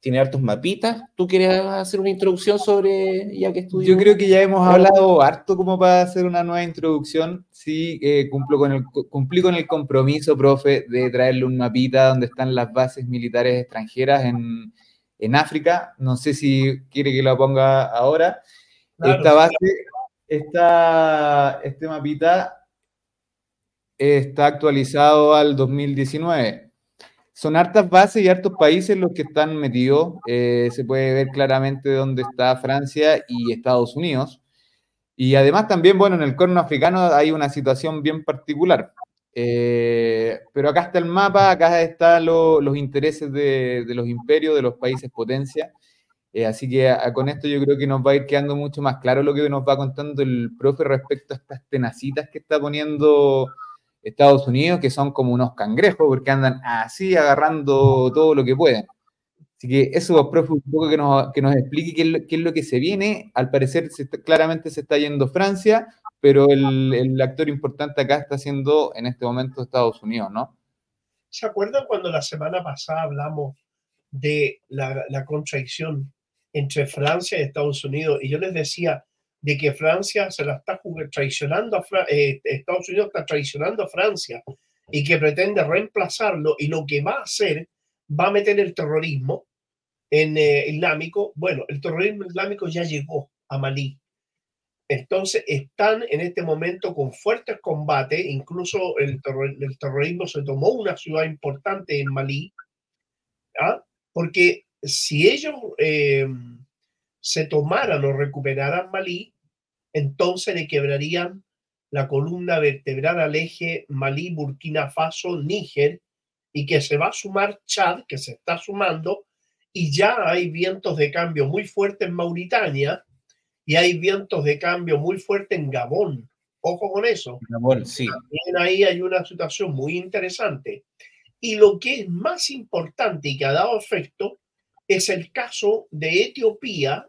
tiene hartos mapitas. ¿Tú quieres hacer una introducción sobre ya que estudió? Yo creo que ya hemos hablado harto como para hacer una nueva introducción. Sí, eh, cumplo con el, cumplí con el compromiso, profe, de traerle un mapita donde están las bases militares extranjeras en, en África. No sé si quiere que lo ponga ahora. Claro, esta base, esta, este mapita está actualizado al 2019 son hartas bases y hartos países los que están metidos. Eh, se puede ver claramente dónde está Francia y Estados Unidos. Y además también, bueno, en el corno africano hay una situación bien particular. Eh, pero acá está el mapa, acá están lo, los intereses de, los imperios, de los países potencia. Eh, así que a, con esto yo creo que nos va a ir quedando mucho más claro lo que nos va contando el profe respecto a estas tenacitas que está poniendo Estados Unidos, que son como unos cangrejos, porque andan así agarrando todo lo que pueden. Así que eso, profe, un poco que nos, que nos explique qué es, lo, qué es, lo, que se viene. Al parecer, se está, claramente se está yendo Francia, pero el, el, actor importante acá está siendo en este momento Estados Unidos, ¿no? ¿Se acuerdan cuando la semana pasada hablamos de la, la contradicción entre Francia y Estados Unidos? Y yo les decía de que Francia se la está traicionando, a Fra eh, Estados Unidos está traicionando a Francia y que pretende reemplazarlo y lo que va a hacer va a meter el terrorismo eh, islámico. Bueno, el terrorismo islámico ya llegó a Malí. Entonces están en este momento con fuertes combates, incluso el terrorismo se tomó una ciudad importante en Malí, ¿ah? porque si ellos eh, se tomaran o recuperaran Malí, entonces le quebrarían la columna vertebral al eje Malí, Burkina Faso, Níger, y que se va a sumar Chad, que se está sumando, y ya hay vientos de cambio muy fuertes en Mauritania y hay vientos de cambio muy fuertes en Gabón. Ojo con eso. Gabón, sí. También ahí hay una situación muy interesante. Y lo que es más importante y que ha dado efecto es el caso de Etiopía,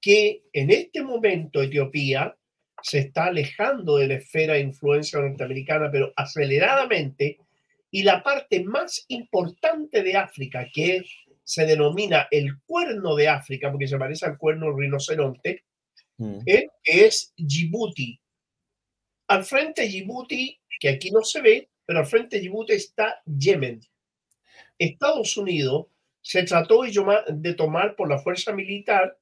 que en este momento Etiopía se está alejando de la esfera de influencia norteamericana, pero aceleradamente, y la parte más importante de África, que se denomina el cuerno de África, porque se parece al cuerno rinoceronte, mm. ¿eh? es Djibouti. Al frente de Djibouti, que aquí no se ve, pero al frente de Djibouti está Yemen. Estados Unidos se trató de tomar por la fuerza militar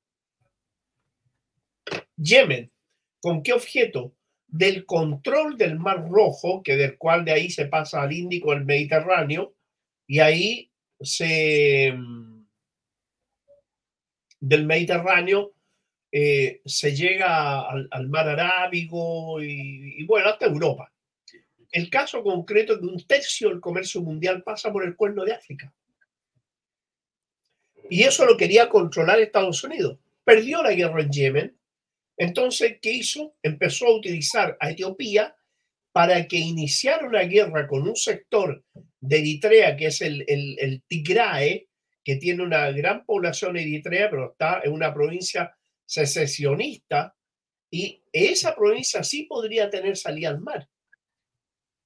Yemen. ¿Con qué objeto? Del control del Mar Rojo, que del cual de ahí se pasa al Índico, al Mediterráneo, y ahí se del Mediterráneo eh, se llega al, mar Arábigo y, y, bueno, hasta Europa. El caso concreto es que un tercio del comercio mundial pasa por el cuerno de África. Y eso lo quería controlar Estados Unidos. Perdió la guerra en Yemen, entonces, ¿qué hizo? Empezó a utilizar a Etiopía para que iniciara una guerra con un sector de Eritrea, que es el, el, el Tigrae, que tiene una gran población eritrea, pero está en una provincia secesionista, y esa provincia sí podría tener salida al mar.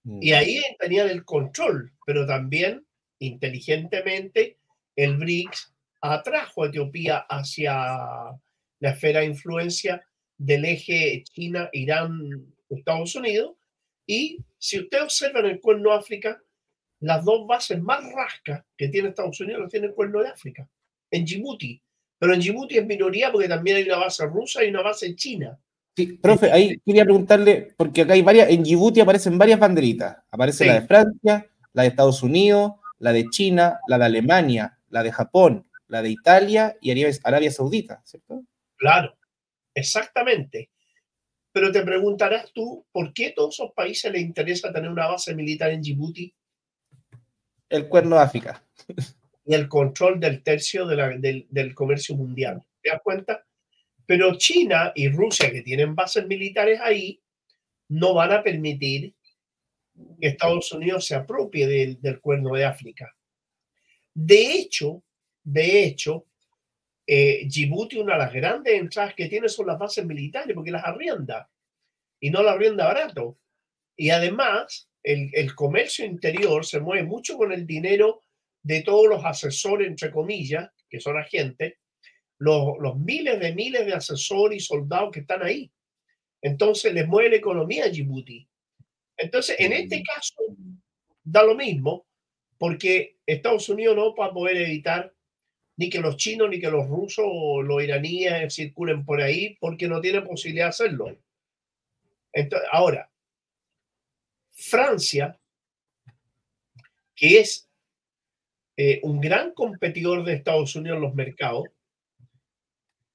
Y mm. ahí tenían el control, pero también inteligentemente el BRICS atrajo a Etiopía hacia la esfera de influencia del eje China, Irán, Estados Unidos. Y si usted observa en el cuerno África, las dos bases más rascas que tiene Estados Unidos las tiene el cuerno de África, en Djibouti. Pero en Djibouti es minoría porque también hay una base rusa y una base china. Sí, profe, ahí quería preguntarle, porque acá hay varias, en Djibouti aparecen varias banderitas. Aparece sí. la de Francia, la de Estados Unidos, la de China, la de Alemania, la de Japón, la de Italia y Arabia Saudita, ¿cierto? Claro. Exactamente. Pero te preguntarás tú, ¿por qué a todos esos países les interesa tener una base militar en Djibouti? El cuerno de África. Y el control del tercio de la, del, del comercio mundial. ¿Te das cuenta? Pero China y Rusia, que tienen bases militares ahí, no van a permitir que Estados Unidos se apropie del, del cuerno de África. De hecho, de hecho, eh, Djibouti, una de las grandes entradas que tiene son las bases militares, porque las arrienda y no las arrienda barato. Y además, el, el, comercio interior se mueve mucho con el dinero de todos los asesores, entre comillas, que son agentes, los, los miles de miles de asesores y soldados que están ahí. Entonces, les mueve la economía a Djibouti. Entonces, en este caso, da lo mismo, porque Estados Unidos no va a poder evitar ni que los chinos, ni que los rusos o los iraníes circulen por ahí, porque no tienen posibilidad de hacerlo. Entonces, ahora, Francia, que es eh, un gran competidor de Estados Unidos en los mercados,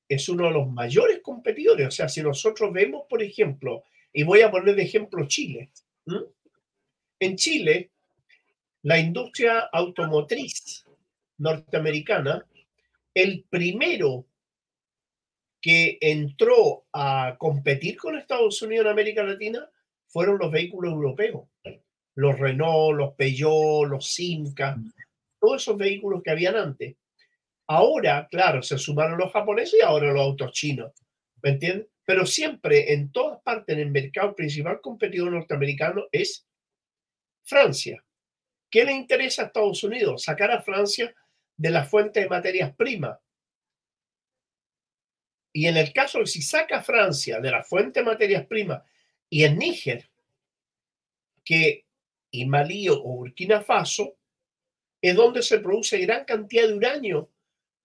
es uno de los mayores competidores. O sea, si nosotros vemos, por ejemplo, y voy a poner de ejemplo Chile. En Chile, la industria automotriz norteamericana el primero que entró a competir con Estados Unidos en América Latina fueron los vehículos europeos. Los Renault, los Peugeot, los Simca, todos esos vehículos que habían antes. Ahora, claro, se sumaron los japoneses y ahora los autos chinos. ¿Me entiendes? Pero siempre, en todas partes, en el mercado principal competidor norteamericano es Francia. ¿Qué le interesa a Estados Unidos? Sacar a Francia de la fuente de materias primas. Y en el caso de si saca Francia de la fuente de materias primas y en Níger, que y Malí o Burkina Faso, es donde se produce gran cantidad de uranio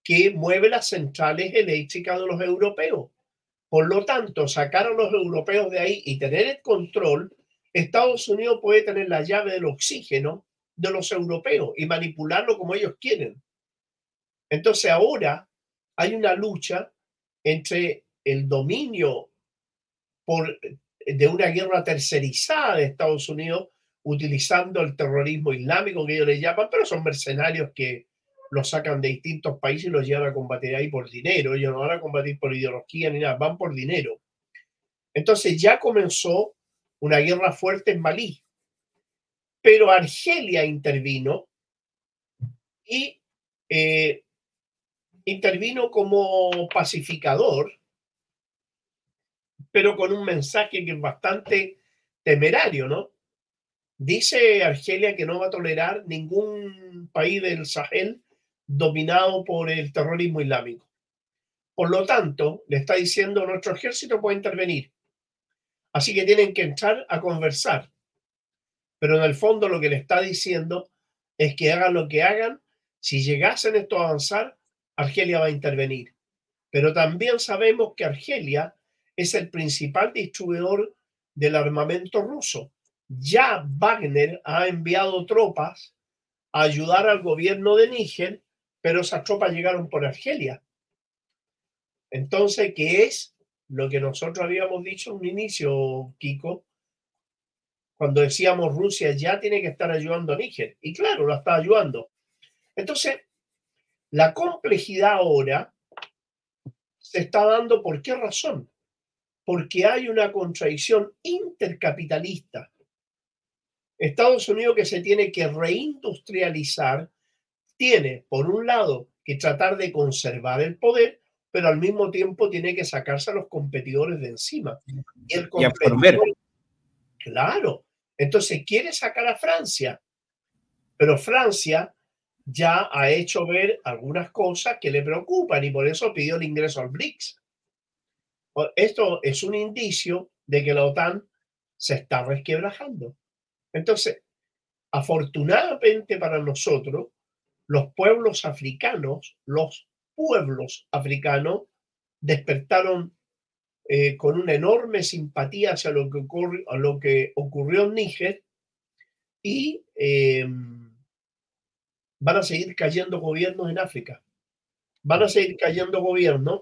que mueve las centrales eléctricas de los europeos. Por lo tanto, sacar a los europeos de ahí y tener el control, Estados Unidos puede tener la llave del oxígeno de los europeos y manipularlo como ellos quieren. Entonces ahora hay una lucha entre el dominio por, de una guerra tercerizada de Estados Unidos utilizando el terrorismo islámico que ellos le llaman, pero son mercenarios que los sacan de distintos países y los llevan a combatir ahí por dinero. Ellos no van a combatir por ideología ni nada, van por dinero. Entonces ya comenzó una guerra fuerte en Malí, pero Argelia intervino y eh, intervino como pacificador, pero con un mensaje que es bastante temerario, ¿no? Dice Argelia que no va a tolerar ningún país del Sahel dominado por el terrorismo islámico. Por lo tanto, le está diciendo nuestro ejército puede intervenir. Así que tienen que entrar a conversar. Pero en el fondo lo que le está diciendo es que hagan lo que hagan. Si llegasen esto a avanzar, Argelia va a intervenir. Pero también sabemos que Argelia es el principal distribuidor del armamento ruso ya Wagner ha enviado tropas a ayudar al gobierno de Níger, pero esas tropas llegaron por Argelia. Entonces, ¿qué es lo que nosotros habíamos dicho en un inicio, Kiko? Cuando decíamos Rusia ya tiene que estar ayudando a Níger. Y claro, lo está ayudando. Entonces, la complejidad ahora se está dando por qué razón? Porque hay una contradicción intercapitalista Estados Unidos que se tiene que reindustrializar, tiene, por un lado, que tratar de conservar el poder, pero al mismo tiempo tiene que sacarse a los competidores de encima. Y el competidor, claro, entonces quiere sacar a Francia, pero Francia ya ha hecho ver algunas cosas que le preocupan y por eso pidió el ingreso al BRICS. Esto es un indicio de que la OTAN se está resquebrajando. Entonces, afortunadamente para nosotros, los pueblos africanos, los pueblos africanos despertaron eh, con una enorme simpatía hacia lo que, lo que ocurrió en Níger y eh, van a seguir cayendo gobiernos en África. Van a seguir cayendo gobiernos,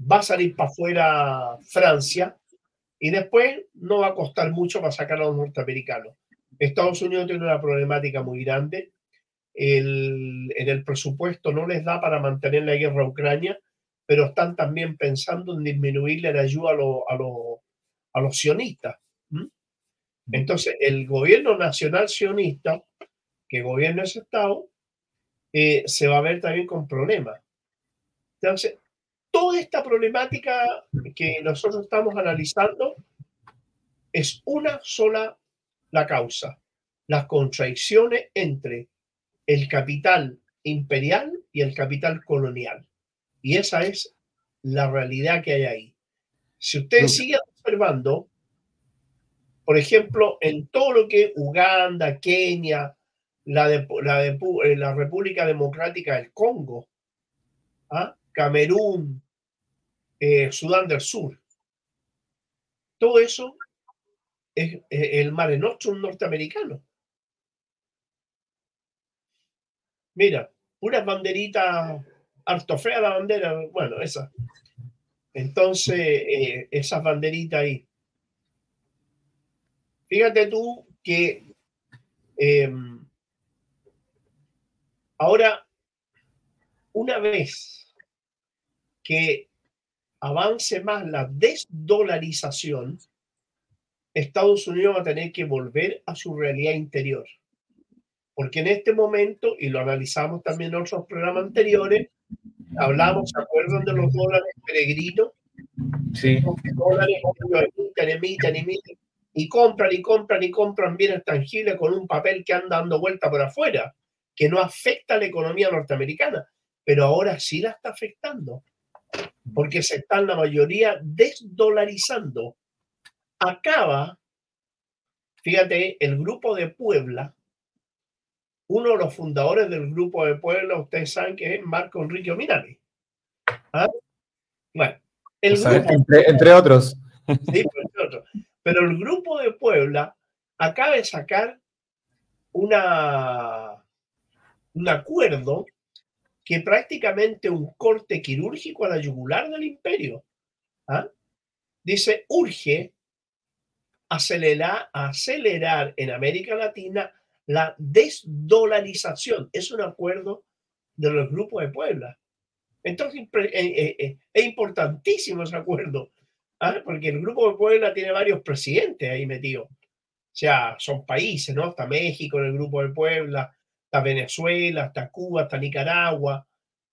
va a salir para afuera Francia y después no va a costar mucho para sacar a los norteamericanos. Estados Unidos tiene una problemática muy grande. en el presupuesto no les da para mantener la guerra a Ucrania, pero están también pensando en disminuirle la ayuda a, a, los sionistas. Entonces, el gobierno nacional sionista, que gobierna ese Estado, eh, se va a ver también con problemas. Entonces, toda esta problemática que nosotros estamos analizando es una sola la causa, las contradicciones entre el capital imperial y el capital colonial. Y esa es la realidad que hay ahí. Si ustedes siguen observando, por ejemplo, en todo lo que Uganda, Kenia, la, de, la, eh, la República Democrática del Congo, ¿ah? Camerún, eh, Sudán del Sur, todo eso es el Mare Nostrum norteamericano. Mira, unas banderitas harto fea la bandera, bueno, esa. Entonces, eh, esas banderitas ahí. Fíjate tú que ahora, una vez que avance más la desdolarización, Estados Unidos va a tener que volver a su realidad interior. Porque en este momento, y lo analizamos también en otros programas anteriores, Hablamos, ¿se acuerdan de los dólares peregrinos? Sí. Dólares emiten, emiten, emiten, y compran y compran y compran bienes tangibles con un papel que anda dando vuelta por afuera, que no afecta a la economía norteamericana, pero ahora sí la está afectando, porque se están la mayoría desdolarizando. Acaba, fíjate, el grupo de Puebla, uno de los fundadores del grupo de Puebla, ustedes saben que es Marco Enrique Ominami. ¿Ah? Bueno, el grupo, entre, entre otros. Sí, pues, entre otros. Pero el grupo de Puebla acaba de sacar una, un acuerdo que prácticamente un corte quirúrgico a la yugular del imperio. ¿ah? Dice, urge acelerar, acelerar en América Latina la desdolarización. Es un acuerdo de los grupos de Puebla. Entonces, eh, eh, eh, es importantísimo ese acuerdo ¿ah? porque el Grupo de Puebla tiene varios presidentes ahí metidos. O sea, son países, ¿no? Está México en el Grupo de Puebla, está Venezuela, está Cuba, está Nicaragua.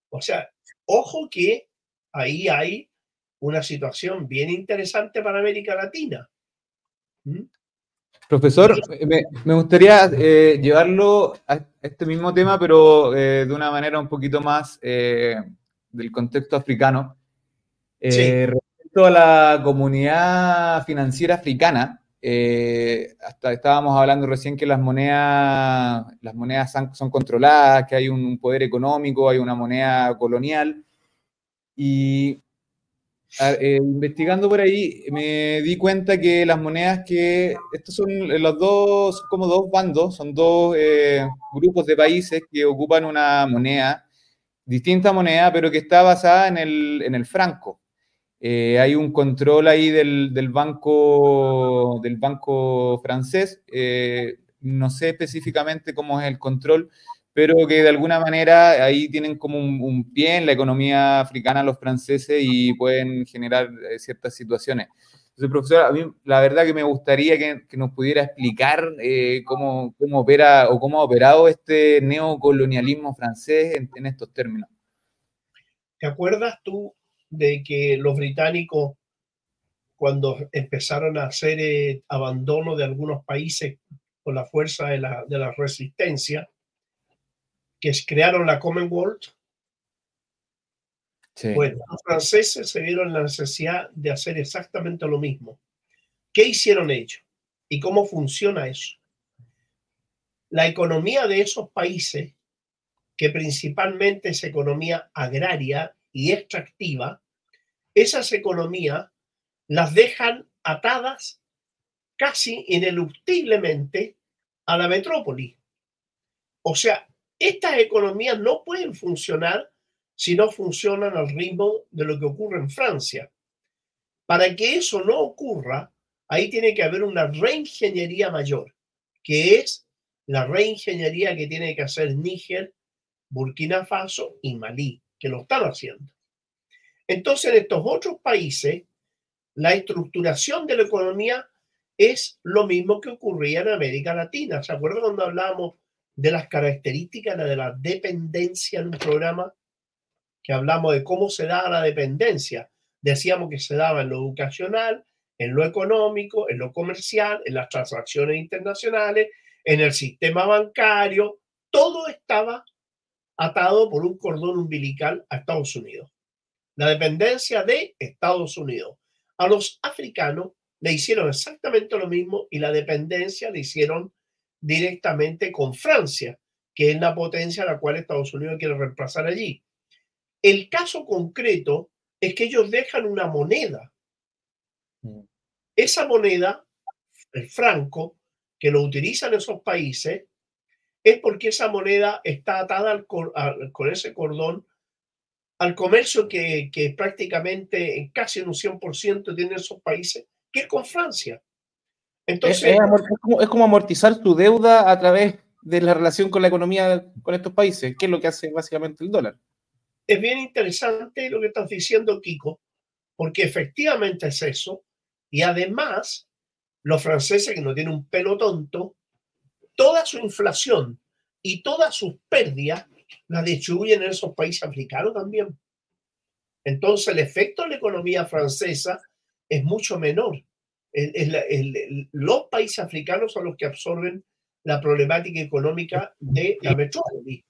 O sea, ojo que ahí hay una situación bien interesante para América Latina. ¿Mm? Profesor, me, me gustaría eh, llevarlo a este mismo tema, pero eh, de una manera un poquito más eh, del contexto africano. Sí a la comunidad financiera africana, eh, hasta estábamos hablando recién que las monedas, las monedas son, controladas, que hay un, poder económico, hay una moneda colonial. Y eh, investigando por ahí me di cuenta que las monedas que, estos son los dos, como dos bandos, son dos eh, grupos de países que ocupan una moneda, distinta moneda, pero que está basada en el, en el franco. Eh, hay un control ahí del, banco, del banco francés. Eh, no sé específicamente cómo es el control, pero que de alguna manera ahí tienen como un, pie en la economía africana los franceses y pueden generar eh, ciertas situaciones. Entonces, profesor, a mí la verdad que me gustaría que, nos pudiera explicar cómo, cómo, opera o cómo ha operado este neocolonialismo francés en estos términos. ¿Te acuerdas tú de que los británicos, cuando empezaron a hacer eh, abandono de algunos países con la fuerza de la, de la resistencia, que crearon la Commonwealth, bueno, los franceses se vieron la necesidad de hacer exactamente lo mismo. ¿Qué hicieron ellos? ¿Y cómo funciona eso? La economía de esos países, que principalmente es economía agraria y extractiva, esas economías las dejan atadas casi ineluctiblemente a la metrópoli. O sea, estas economías no pueden funcionar si no funcionan al ritmo de lo que ocurre en Francia. Para que eso no ocurra, ahí tiene que haber una reingeniería mayor, que es la reingeniería que tiene que hacer Níger, Burkina Faso y Malí, que lo están haciendo. Entonces, en estos otros países, la estructuración de la economía es lo mismo que ocurría en América Latina. ¿Se acuerdan cuando hablábamos de las características de la dependencia en un programa? Que hablamos de cómo se da la dependencia. Decíamos que se daba en lo educacional, en lo económico, en lo comercial, en las transacciones internacionales, en el sistema bancario. Todo estaba atado por un cordón umbilical a Estados Unidos la dependencia de Estados Unidos. A los africanos le hicieron exactamente lo mismo y la dependencia le hicieron directamente con Francia, que es la potencia a la cual Estados Unidos quiere reemplazar allí. El caso concreto es que ellos dejan una moneda. Mm. Esa moneda, el franco, que lo utilizan esos países, es porque esa moneda está atada con ese cordón al comercio que, que prácticamente casi en un 100% tienen esos países, que es con Francia. Entonces, es, como, es, como, amortizar tu deuda a través de la relación con la economía con estos países, que es lo que hace básicamente el dólar. Es bien interesante lo que estás diciendo, Kiko, porque efectivamente es eso. Y además, los franceses, que no tienen un pelo tonto, toda su inflación y todas sus pérdidas la distribuyen en esos países africanos también. Entonces el efecto en la economía francesa es mucho menor. los países africanos son los que absorben la problemática económica de la metrópoli.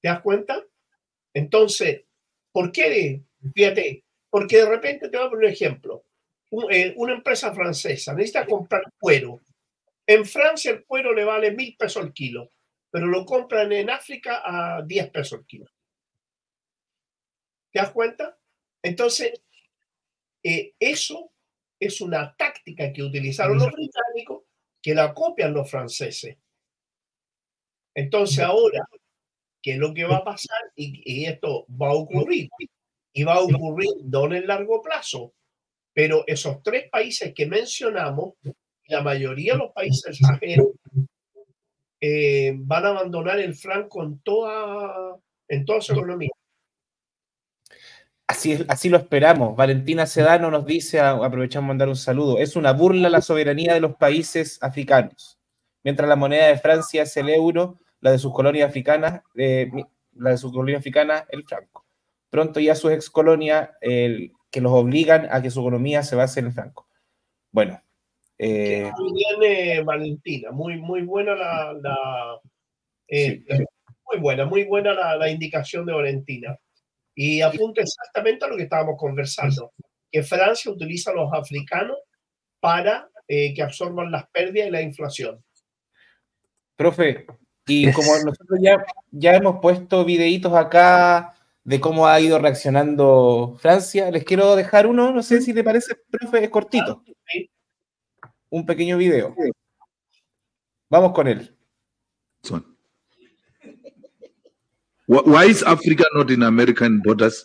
¿Te das cuenta? Entonces, ¿por qué? Fíjate, porque de repente te voy a poner un ejemplo. Eh, una empresa francesa necesita comprar cuero. En Francia el cuero le vale mil pesos el kilo, pero lo compran en África a 10 pesos el kilo. ¿Te das cuenta? Entonces, eh, eso es una táctica que utilizaron los británicos que la copian los franceses. Entonces ahora, ¿qué es lo que va a pasar? Y, esto va a ocurrir. Y va a ocurrir no en el largo plazo, pero esos tres países que mencionamos, la mayoría de los países eh, van a abandonar el franco en toda, en toda su economía. Así, así lo esperamos. Valentina Sedano nos dice, aprovechamos mandar un saludo, es una burla la soberanía de los países africanos. Mientras la moneda de Francia es el euro, la de sus colonias africanas, eh, la de sus colonias africanas, el franco. Pronto ya sus ex colonias, que los obligan a que su economía se base en el franco. Bueno. Eh, muy Valentina, muy, muy buena la, eh, muy buena, muy buena la indicación de Valentina. Y apunta exactamente a lo que estábamos conversando, que Francia utiliza a los africanos para eh, que absorban las pérdidas y la inflación. Profe, y como nosotros ya, ya hemos puesto videitos acá de cómo ha ido reaccionando Francia, les quiero dejar uno, no sé si te parece, profe, es cortito. Un pequeño video. Vamos con él. Why is Africa not in American borders?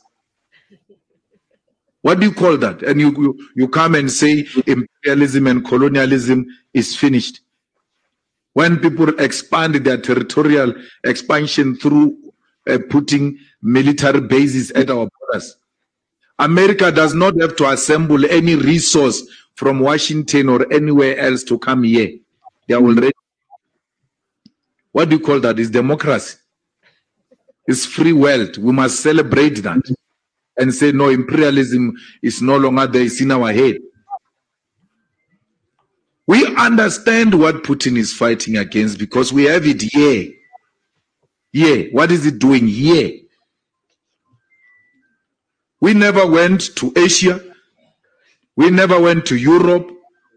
What do you call that? And you, you, you come and say imperialism and colonialism is finished. When people expand their territorial expansion through uh, putting military bases at our borders, America does not have to assemble any resource from Washington or anywhere else to come here. They are already. What do you call that? Is democracy is free world. We must celebrate that and say, no, imperialism is no longer there, it's in our head. We understand what Putin is fighting against because we have it here. Here. What is it doing here? We never went to Asia. We never went to Europe.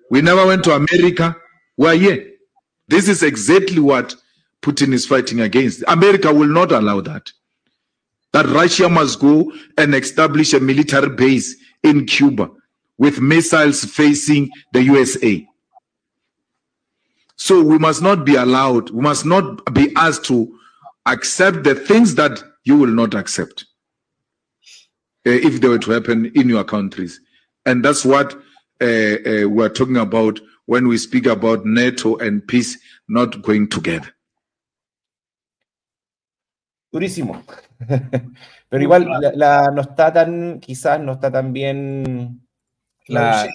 We never went to America. We're here. This is exactly what Putin is fighting against. America will not allow that. That Russia must go and establish a military base in Cuba with missiles facing the USA. So we must not be allowed, we must not be asked to accept the things that you will not accept uh, if they were to happen in your countries. And that's what uh, uh, we're talking about when we speak about NATO and peace not going together. Durísimo. Pero igual la, no está tan, quizás no está tan bien la,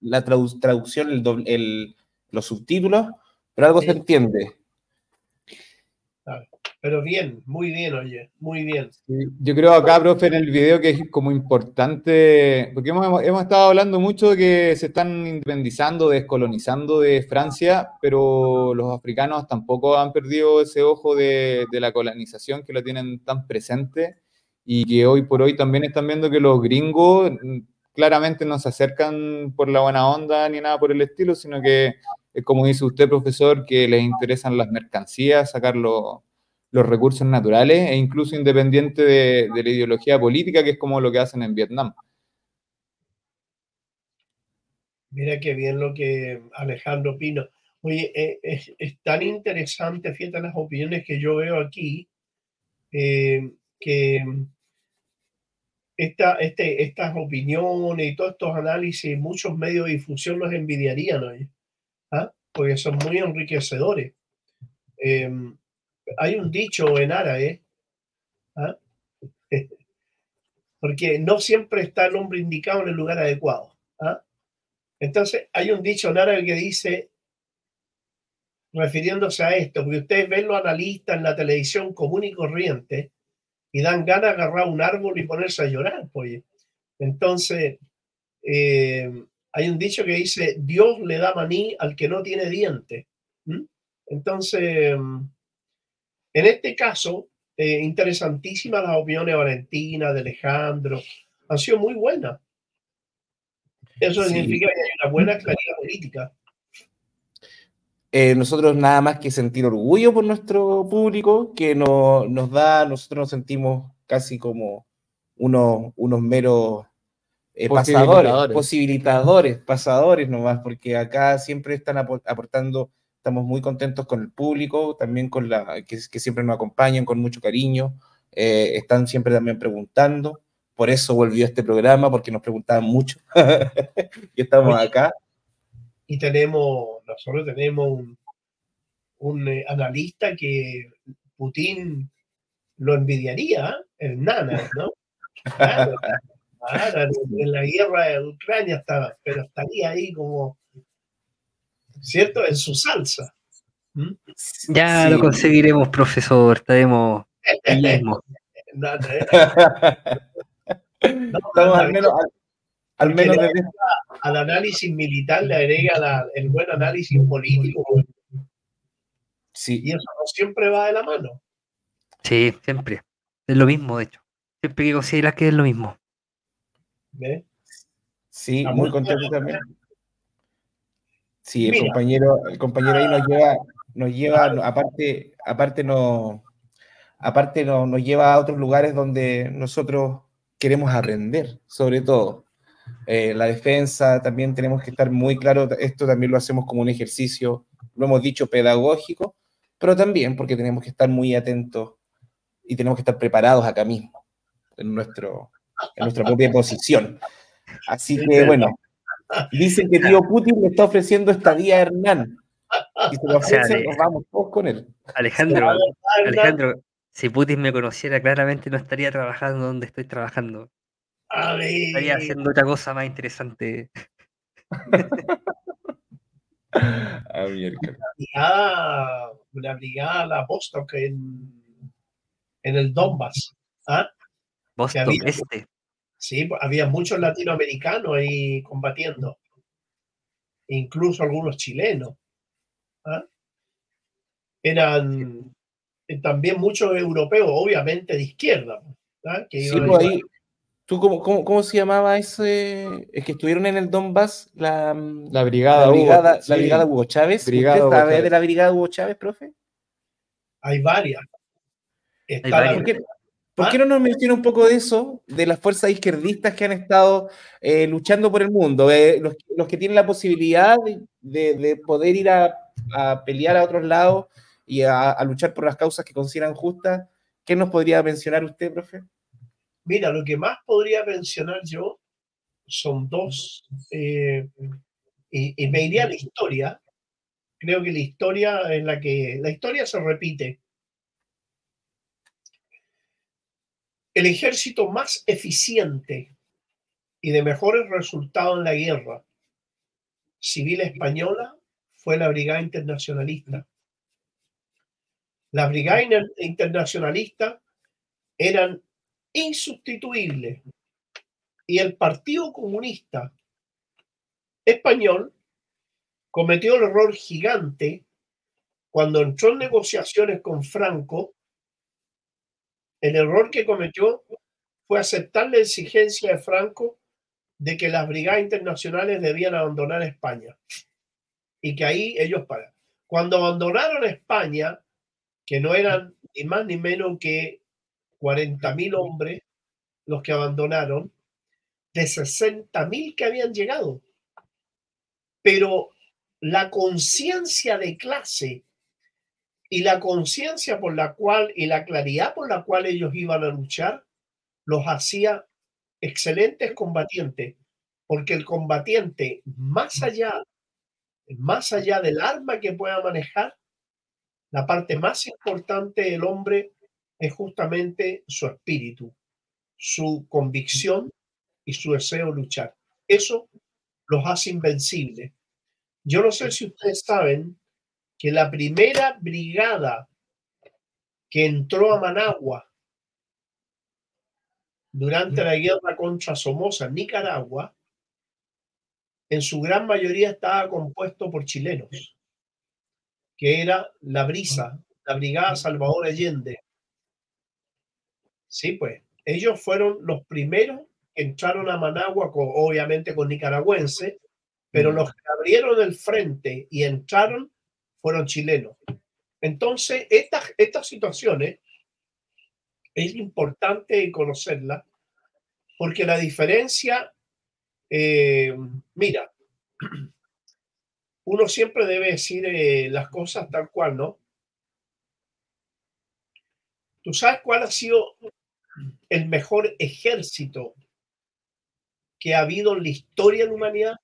la, traducción, el, los subtítulos, pero algo se entiende. Pero bien, muy bien, oye, muy bien. yo creo acá, profe, en el video que es como importante, porque hemos, hemos, estado hablando mucho de que se están independizando, descolonizando de Francia, pero los africanos tampoco han perdido ese ojo de, de la colonización que lo tienen tan presente y que hoy por hoy también están viendo que los gringos mm, claramente no se acercan por la buena onda ni nada por el estilo, sino que como dice usted, profesor, que les interesan las mercancías, sacarlo los recursos naturales e incluso independiente de, la ideología política, que es como lo que hacen en Vietnam. Mira qué bien lo que Alejandro Pino. Oye, eh, es, tan interesante, fíjate las opiniones que yo veo aquí, eh, que esta, este, estas opiniones y todos estos análisis, muchos medios de difusión los envidiarían hoy, ¿ah? porque son muy enriquecedores. Em, hay un dicho en árabe, ¿ah? porque no siempre está el hombre indicado en el lugar adecuado. ¿ah? Entonces, hay un dicho en árabe que dice, refiriéndose a esto, porque ustedes ven los analistas en la televisión común y corriente y dan ganas de agarrar un árbol y ponerse a llorar, pues. Entonces, eh, hay un dicho que dice, Dios le da maní al que no tiene dientes. Entonces, en este caso, eh, interesantísimas las opiniones de Valentina, de Alejandro, han sido muy buenas. Eso significa que hay una buena claridad política. Eh, nosotros nada más que sentir orgullo por nuestro público, que nos da, nosotros nos sentimos casi como unos, unos meros eh, pasadores, posibilitadores, pasadores nomás, porque acá siempre están aportando, estamos muy contentos con el público, también con la que, siempre nos acompañan con mucho cariño, eh, están siempre también preguntando, por eso volvió este programa, porque nos preguntaban mucho y estamos acá y tenemos, nosotros tenemos un, eh, analista que Putin lo envidiaría, el Nana, ¿no? Claro, en la guerra de Ucrania estaba, pero estaría ahí como, ¿cierto? En su salsa. ¿Mm? Ya lo conseguiremos, profesor, estaremos mismo. no, al menos, al menos al análisis militar le agrega el buen análisis político. Sí. Y eso no siempre va de la mano. Sí, siempre. Es lo mismo, de hecho. Siempre que consideras que es lo mismo. ¿Ve? Sí, muy contento también. Sí, el compañero, el compañero ahí nos lleva, nos lleva, aparte, aparte no, aparte no, nos lleva a otros lugares donde nosotros queremos aprender, sobre todo. Eh, la defensa, también tenemos que estar muy claro, esto también lo hacemos como un ejercicio, lo hemos dicho, pedagógico, pero también porque tenemos que estar muy atentos y tenemos que estar preparados acá mismo, en, nuestro, en nuestra propia posición. Así que bueno, dicen que tío Putin le está ofreciendo esta a Hernán. Y se lo ofrece, nos vamos todos con él. Alejandro, Alejandro, si Putin me conociera, claramente no estaría trabajando donde estoy trabajando. Estaría haciendo otra cosa más interesante. A una brigada, brigada la Vostok en, en el Donbass. ¿ah? este. Sí, había muchos latinoamericanos ahí combatiendo. Incluso algunos chilenos. ¿ah? Eran también muchos europeos, obviamente de izquierda. ¿ah? Que sí, pues ahí, ¿Tú cómo, cómo, cómo, se llamaba ese? Es que estuvieron en el Donbass, la, la brigada, la brigada, la brigada Hugo Chávez. Brigada ¿Usted sabe de la brigada Hugo Chávez, profe? Hay varias. Hay varias. ¿Por, qué, ¿Por qué, no nos menciona un poco de eso, de las fuerzas izquierdistas que han estado eh, luchando por el mundo? Eh, los, que tienen la posibilidad de, de poder ir a, pelear a otros lados y a, a luchar por las causas que consideran justas. ¿Qué nos podría mencionar usted, profe? Mira, lo que más podría mencionar yo son dos, eh, y, me iría a la historia. Creo que la historia en la que la historia se repite. El ejército más eficiente y de mejores resultados en la guerra civil española fue la Brigada Internacionalista. La Brigada Internacionalista eran insustituible. Y el Partido Comunista Español cometió el error gigante cuando entró en negociaciones con Franco. El error que cometió fue aceptar la exigencia de Franco de que las brigadas internacionales debían abandonar España y que ahí ellos pagan. Cuando abandonaron España, que no eran ni más ni menos que 40.000 hombres los que abandonaron, de 60.000 que habían llegado. Pero la conciencia de clase y la conciencia por la cual y la claridad por la cual ellos iban a luchar los hacía excelentes combatientes, porque el combatiente, más allá, más allá del arma que pueda manejar, la parte más importante del hombre es justamente su espíritu, su convicción y su deseo de luchar. Eso los hace invencibles. Yo no sé si ustedes saben que la primera brigada que entró a Managua durante la guerra contra Somoza Nicaragua, en su gran mayoría estaba compuesto por chilenos, que era la Brisa, la Brigada Salvador Allende. Sí, pues, ellos fueron los primeros que entraron a Managua, obviamente con nicaragüenses, pero los que abrieron el frente y entraron fueron chilenos. Entonces, estas, estas situaciones es importante conocerlas porque la diferencia, eh, mira, uno siempre debe decir eh, las cosas tal cual, ¿no? ¿Tú sabes cuál ha sido el mejor ejército que ha habido en la historia de la humanidad?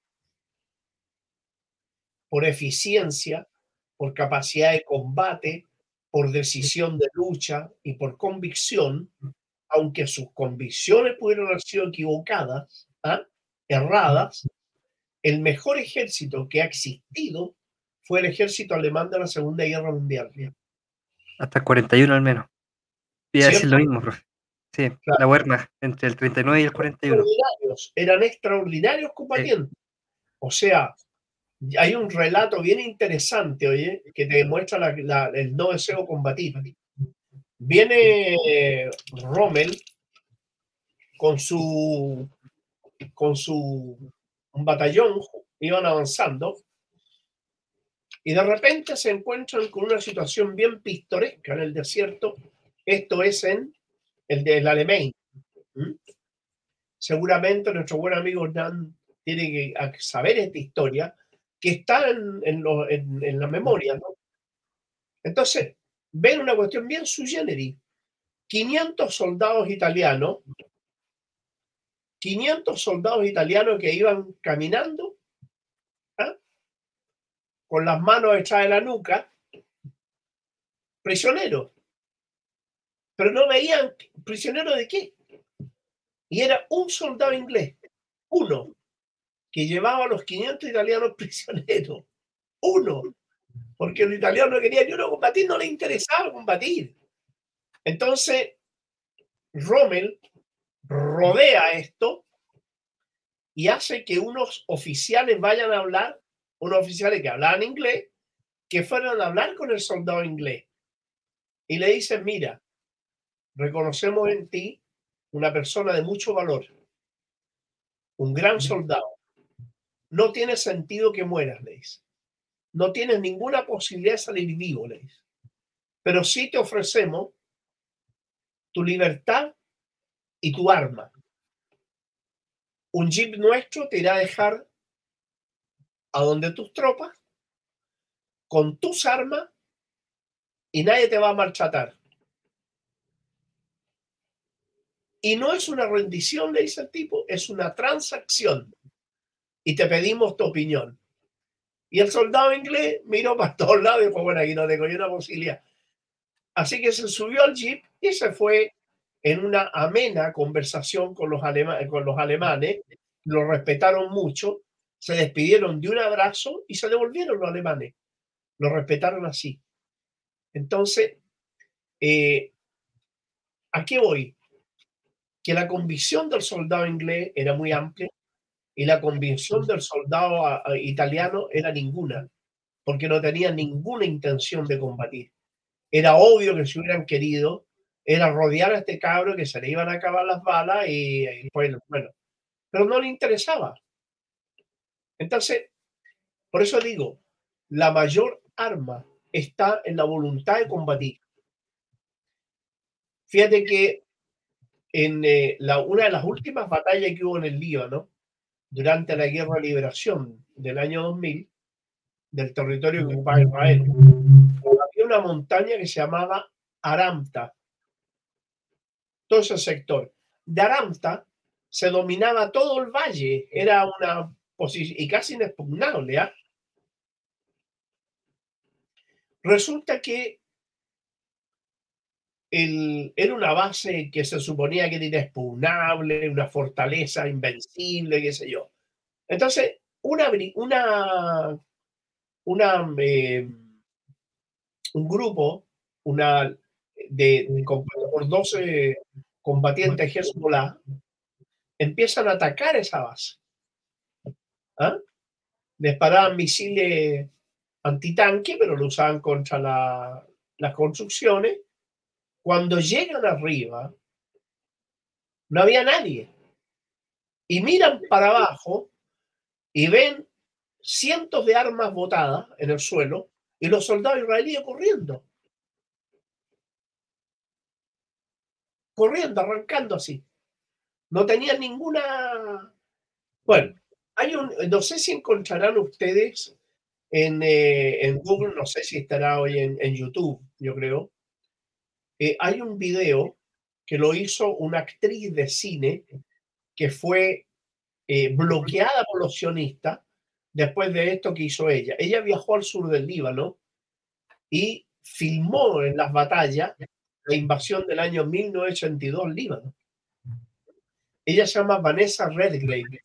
Por eficiencia, por capacidad de combate, por decisión de lucha y por convicción, aunque sus convicciones pudieron haber sido equivocadas, ¿ah? erradas, el mejor ejército que ha existido fue el ejército alemán de la Segunda Guerra Mundial. Hasta el 41 al menos. Voy a decir lo mismo, profe. Sí, la Wehrmacht, entre el 39 y el 41. eran extraordinarios combatientes. O sea, hay un relato bien interesante, oye, que te demuestra el no deseo combatir. Viene Rommel con su con su un batallón, iban avanzando, y de repente se encuentran con una situación bien pintoresca en el desierto. Esto es en el del Alemán. Seguramente nuestro buen amigo Dan tiene que saber esta historia, que está en, la memoria. Entonces, ven una cuestión bien sui generis. 500 soldados italianos, 500 soldados italianos que iban caminando ¿ah? con las manos echadas de la nuca, prisioneros. Pero no veían prisioneros de qué. Y era un soldado inglés, uno, que llevaba a los 500 italianos prisioneros. Uno. Porque los italianos no querían ni uno combatir, no les interesaba combatir. Entonces, Rommel rodea esto y hace que unos oficiales vayan a hablar, unos oficiales que hablaban inglés, que fueran a hablar con el soldado inglés. Y le dicen, mira, reconocemos en ti una persona de mucho valor, un gran soldado. No tiene sentido que mueras, le dice. No tienes ninguna posibilidad de salir vivo, le dice. Pero sí te ofrecemos tu libertad y tu arma. Un jeep nuestro te irá a dejar a donde tus tropas con tus armas y nadie te va a maltratar. Y no es una rendición, le dice el tipo, es una transacción. Y te pedimos tu opinión. Y el soldado inglés miró para todos lados y dijo, bueno, aquí no tengo ni una posibilidad. Así que se subió al jeep y se fue en una amena conversación con los, con los alemanes. Lo respetaron mucho, se despidieron de un abrazo y se devolvieron los alemanes. Lo respetaron así. Entonces, eh, ¿a qué voy? que la convicción del soldado inglés era muy amplia y la convicción del soldado italiano era ninguna, porque no tenían ninguna intención de combatir. Era obvio que si hubieran querido, era rodear a este cabro que se le iban a acabar las balas y, bueno, bueno, pero no le interesaba. Entonces, por eso digo, la mayor arma está en la voluntad de combatir. Fíjate que en eh, la, una de las últimas batallas que hubo en el Líbano, durante la Guerra de Liberación del año 2000, del territorio que ocupaba Israel, había una montaña que se llamaba Aramta. Todo ese sector. De Aramta se dominaba todo el valle, era una posición y casi inexpugnable. ¿ah? Resulta que era una base que se suponía que era inexpugnable, una fortaleza invencible, qué sé yo. Entonces, una, una, una eh, un grupo, una de, de por 12 combatientes Hezbollah, empiezan a atacar esa base. ¿Ah? Disparaban misiles antitanque, pero lo usaban contra la- las construcciones. Cuando llegan arriba, no había nadie. Y miran para abajo y ven cientos de armas botadas en el suelo y los soldados israelíes corriendo. Corriendo, arrancando así. No tenían ninguna... Bueno, hay un... No sé si encontrarán ustedes en, eh, en Google, no sé si estará hoy en, en YouTube, yo creo. Eh, hay un video que lo hizo una actriz de cine que fue eh, bloqueada por los sionistas después de esto que hizo ella. Ella viajó al sur del Líbano y filmó en las batallas la invasión del año 1982 al Líbano. Ella se llama Vanessa Redgrave.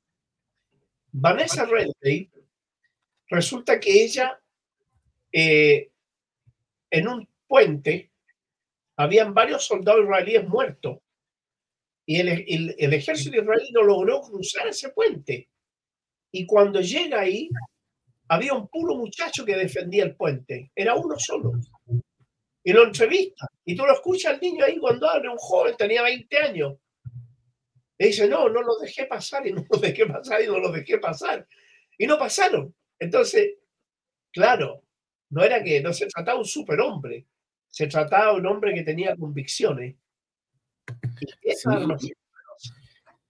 Vanessa Redgrave resulta que ella eh, en un puente habían varios soldados israelíes muertos y el, el- ejército israelí no logró cruzar ese puente. Y cuando llega ahí, había un puro muchacho que defendía el puente. Era uno solo. Y lo entrevista. Y tú lo escuchas al niño ahí cuando habla, un joven, tenía 20 años. Le dice, no, no los dejé pasar y no los dejé pasar y no los dejé pasar. Y no pasaron. Entonces, claro, no era que no se trataba de un superhombre, se trataba de un hombre que tenía convicciones. Y Sí.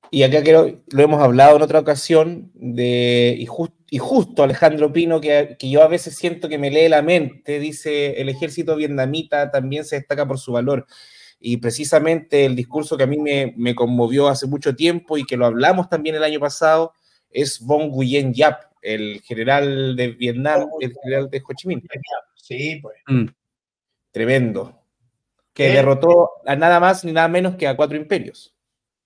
Y acá creo, lo hemos hablado en otra ocasión, de, y, jus- y justo Alejandro Pino, que, que yo a veces siento que me lee la mente, dice, el ejército vietnamita también se destaca por su valor. Y precisamente el discurso que a mí me, me conmovió hace mucho tiempo y que lo hablamos también el año pasado, es Von Nguyen Yap, el general de Vietnam, el general de Ho Chi Minh. Sí, pues. Tremendo. Que derrotó a nada más ni nada menos que a cuatro imperios.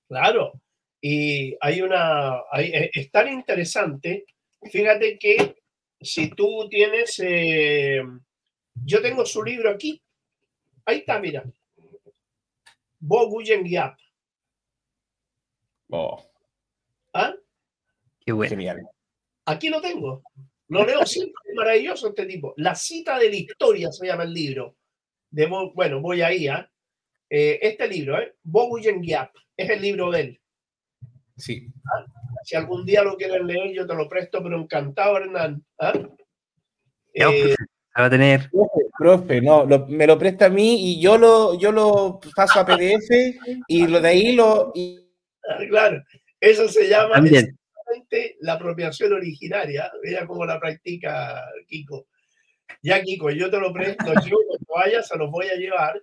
Claro. Y hay una. hay- e- es tan interesante. Fíjate que si tú tienes. eh, yo tengo su libro aquí. Ahí está, mira. Bo Nguyen Giap. Oh, ¿Ah? Qué bueno. genial. Aquí lo tengo. Lo leo siempre. Es maravilloso este tipo. La cita de la historia se llama el libro. De Bo- bueno, voy ahí. ¿ah? Eh, este libro, ¿eh? Bo Nguyen Giap. Es el libro de él. Sí. Si algún día lo quieren leer, yo te lo presto, pero encantado, Hernán. ¿Ah? Ya, Eh, pues, va a tener. Profe, profe, no, lo- me lo presta a mí y yo lo, yo lo paso a PDF y lo de ahí lo. y- claro, eso se llama la apropiación originaria. Mira cómo la practica Kiko. Ya, Kiko, yo te lo presto. Yo cuando vaya se los voy a llevar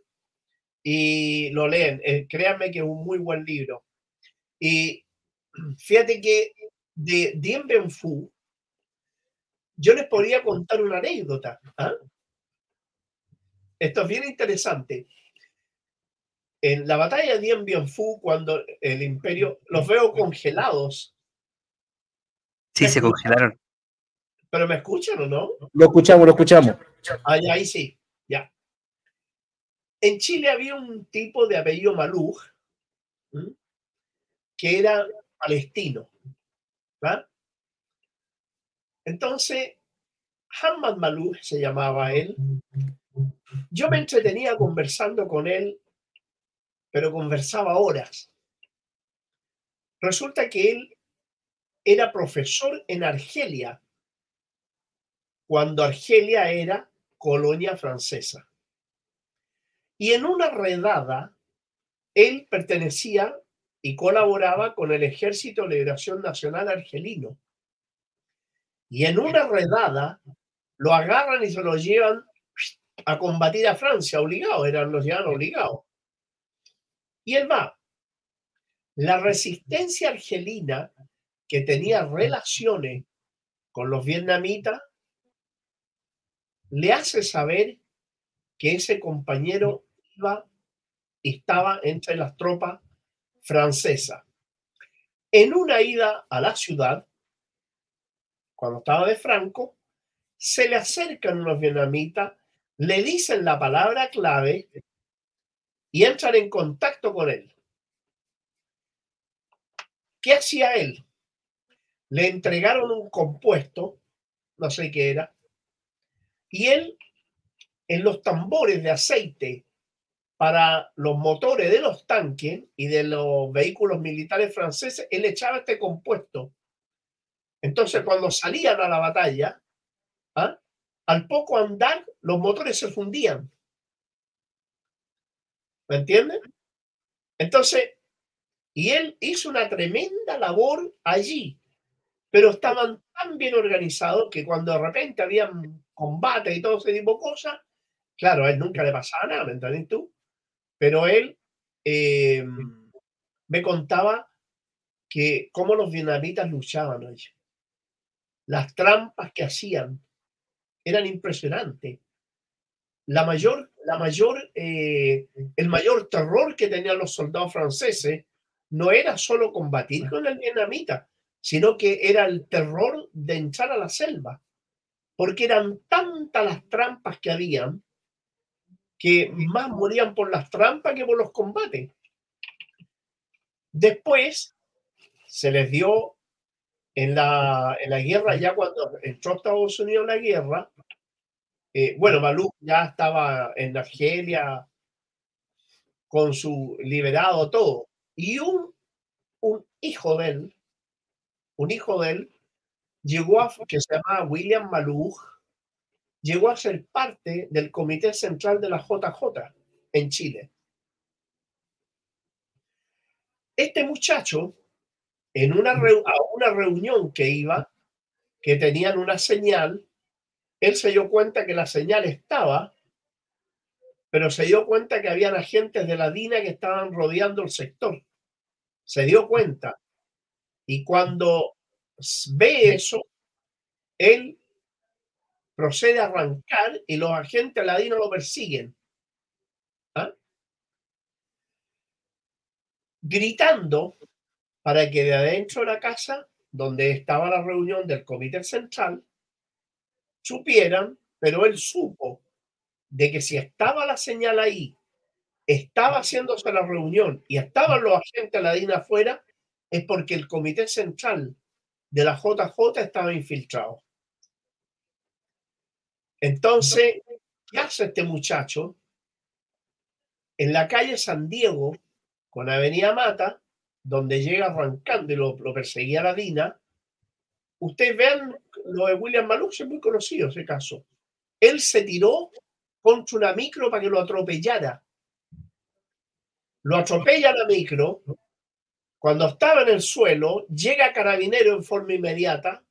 y lo leen. Eh, créanme que es un muy buen libro. Y fíjate que de Dien Bien Phu, yo les podría contar una anécdota. ¿ah? Esto es bien interesante. En la batalla de Dien Bien Phu, cuando el imperio, los veo congelados, Sí, se congelaron. Pero ¿me escuchan o no? Lo escuchamos, lo escuchamos. Ah, ya, ahí sí, ya. En Chile había un tipo de apellido Maluj ¿m? que era palestino. ¿va? Entonces, Hamad Maluj se llamaba él. Yo me entretenía conversando con él, pero conversaba horas. Resulta que él era profesor en Argelia, cuando Argelia era colonia francesa. Y en una redada, él pertenecía y colaboraba con el Ejército de Liberación Nacional Argelino. Y en una redada, lo agarran y se lo llevan a combatir a Francia, obligado, eran los llevan obligados. Y él va. La resistencia argelina, que tenía relaciones con los vietnamitas, le hace saber que ese compañero iba estaba entre las tropas francesas. En una ida a la ciudad, cuando estaba de Franco, se le acercan unos vietnamitas, le dicen la palabra clave y entran en contacto con él. ¿Qué hacía él? Le entregaron un compuesto, no sé qué era, y él en los tambores de aceite para los motores de los tanques y de los vehículos militares franceses, él echaba este compuesto. Entonces, cuando salían a la batalla, ¿ah? al poco andar, los motores se fundían. ¿Me entienden? Entonces, y él hizo una tremenda labor allí, pero estaban tan bien organizados que cuando de repente habían combate y todo ese tipo de cosas, claro, a él nunca le pasaba nada, ¿me entiendes tú? Pero él eh, me contaba que cómo los vietnamitas luchaban allí. Las trampas que hacían eran impresionantes. La mayor, la mayor, eh, el mayor terror que tenían los soldados franceses no era solo combatir con el vietnamita, sino que era el terror de entrar a la selva, porque eran tantas las trampas que habían que más morían por las trampas que por los combates. Después se les dio en la, en la guerra, ya cuando entró Estados Unidos en la guerra, eh, bueno, Malú ya estaba en Argelia con su liberado todo. Y un, un hijo de él, un hijo de él, llegó a, que se llama William Malou, llegó a ser parte del Comité Central de la JJ en Chile. Este muchacho, en una, a una reunión que iba, que tenían una señal, él se dio cuenta que la señal estaba, pero se dio cuenta que habían agentes de la DINA que estaban rodeando el sector. Se dio cuenta. Y cuando ve eso, él procede a arrancar y los agentes ladinos lo persiguen. ¿ah? Gritando para que de adentro de la casa, donde estaba la reunión del comité central, supieran, pero él supo de que si estaba la señal ahí, estaba haciéndose la reunión y estaban los agentes ladinos afuera, es porque el comité central de la JJ estaba infiltrado. Entonces, ¿qué hace este muchacho? En la calle San Diego, con Avenida Mata, donde llega arrancando y lo, perseguía la Dina, ustedes vean lo de William Malux, es muy conocido ese caso. Él se tiró contra una micro para que lo atropellara. Lo atropella la micro. Cuando estaba en el suelo, llega carabinero en forma inmediata,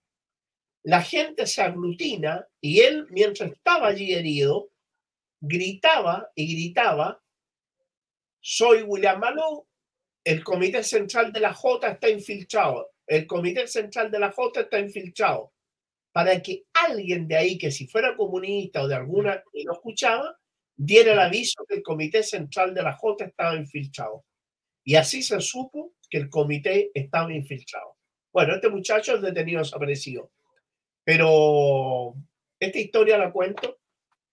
la gente se aglutina y él, mientras estaba allí herido, gritaba y gritaba, soy William Malou, el comité central de la J está infiltrado, el comité central de la J está infiltrado, para que alguien de ahí, que si fuera comunista o de alguna y no escuchaba, diera el aviso que el comité central de la J estaba infiltrado. Y así se supo que el comité estaba infiltrado. Bueno, este muchacho es detenido desaparecido. Pero esta historia la cuento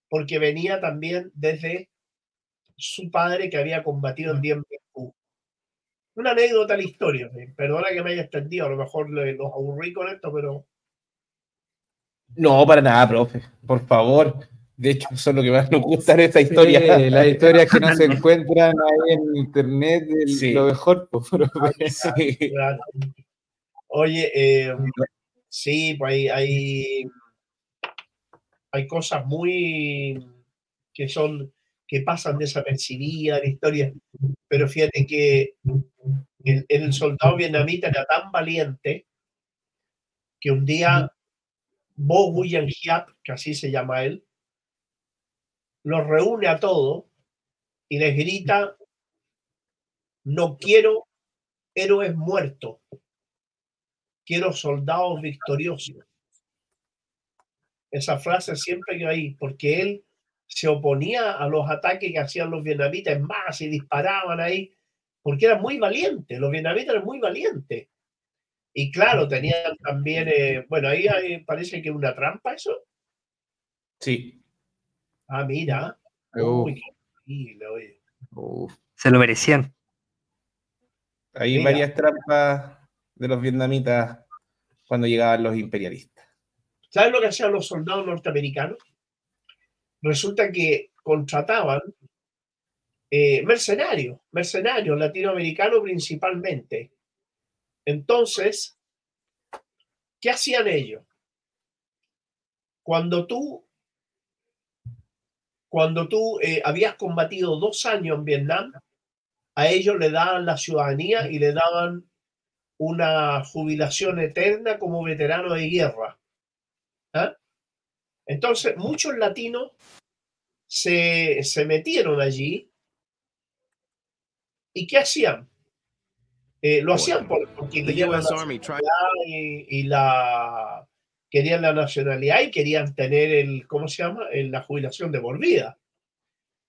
porque venía también desde su padre que había combatido en Dien Una anécdota la historia, perdona que me haya extendido, a lo mejor los aburrí con esto, pero... No, para nada, profe, por favor. De hecho, eso es lo que más nos gusta en esta historia. Sí, las historias que no se encuentran ahí en internet, lo mejor, pues, sí. Oye, eh, Sí, pues hay, hay, hay cosas muy que son que pasan desapercibidas en la historia, pero fíjate que el, el soldado vietnamita era tan valiente que un día Bo Nguyen Hiap, que así se llama él, los reúne a todos y les grita, no quiero héroes muertos, quiero soldados victoriosos. Esa frase siempre que ahí, porque él se oponía a los ataques que hacían los vietnamitas, más, y disparaban ahí, porque era muy valiente, los vietnamitas eran muy valientes. Y claro, tenían también, eh, bueno, ahí parece que una trampa eso. Sí. Ah, mira. Uf, Uy, qué oye. uf. Se lo merecían. Hay Mira. varias trampas de los vietnamitas cuando llegaban los imperialistas. ¿Sabes lo que hacían los soldados norteamericanos? Resulta que contrataban eh, mercenarios, mercenarios latinoamericanos principalmente. Entonces, ¿qué hacían ellos? Cuando tú, cuando tú eh, habías combatido dos años en Vietnam, a ellos le daban la ciudadanía y le daban una jubilación eterna como veterano de guerra. ¿Ah? Entonces, muchos latinos se, se metieron allí. ¿Y qué hacían? Eh, lo hacían por- porque y, y la querían la nacionalidad y querían tener el, ¿cómo se llama? La jubilación de por vida.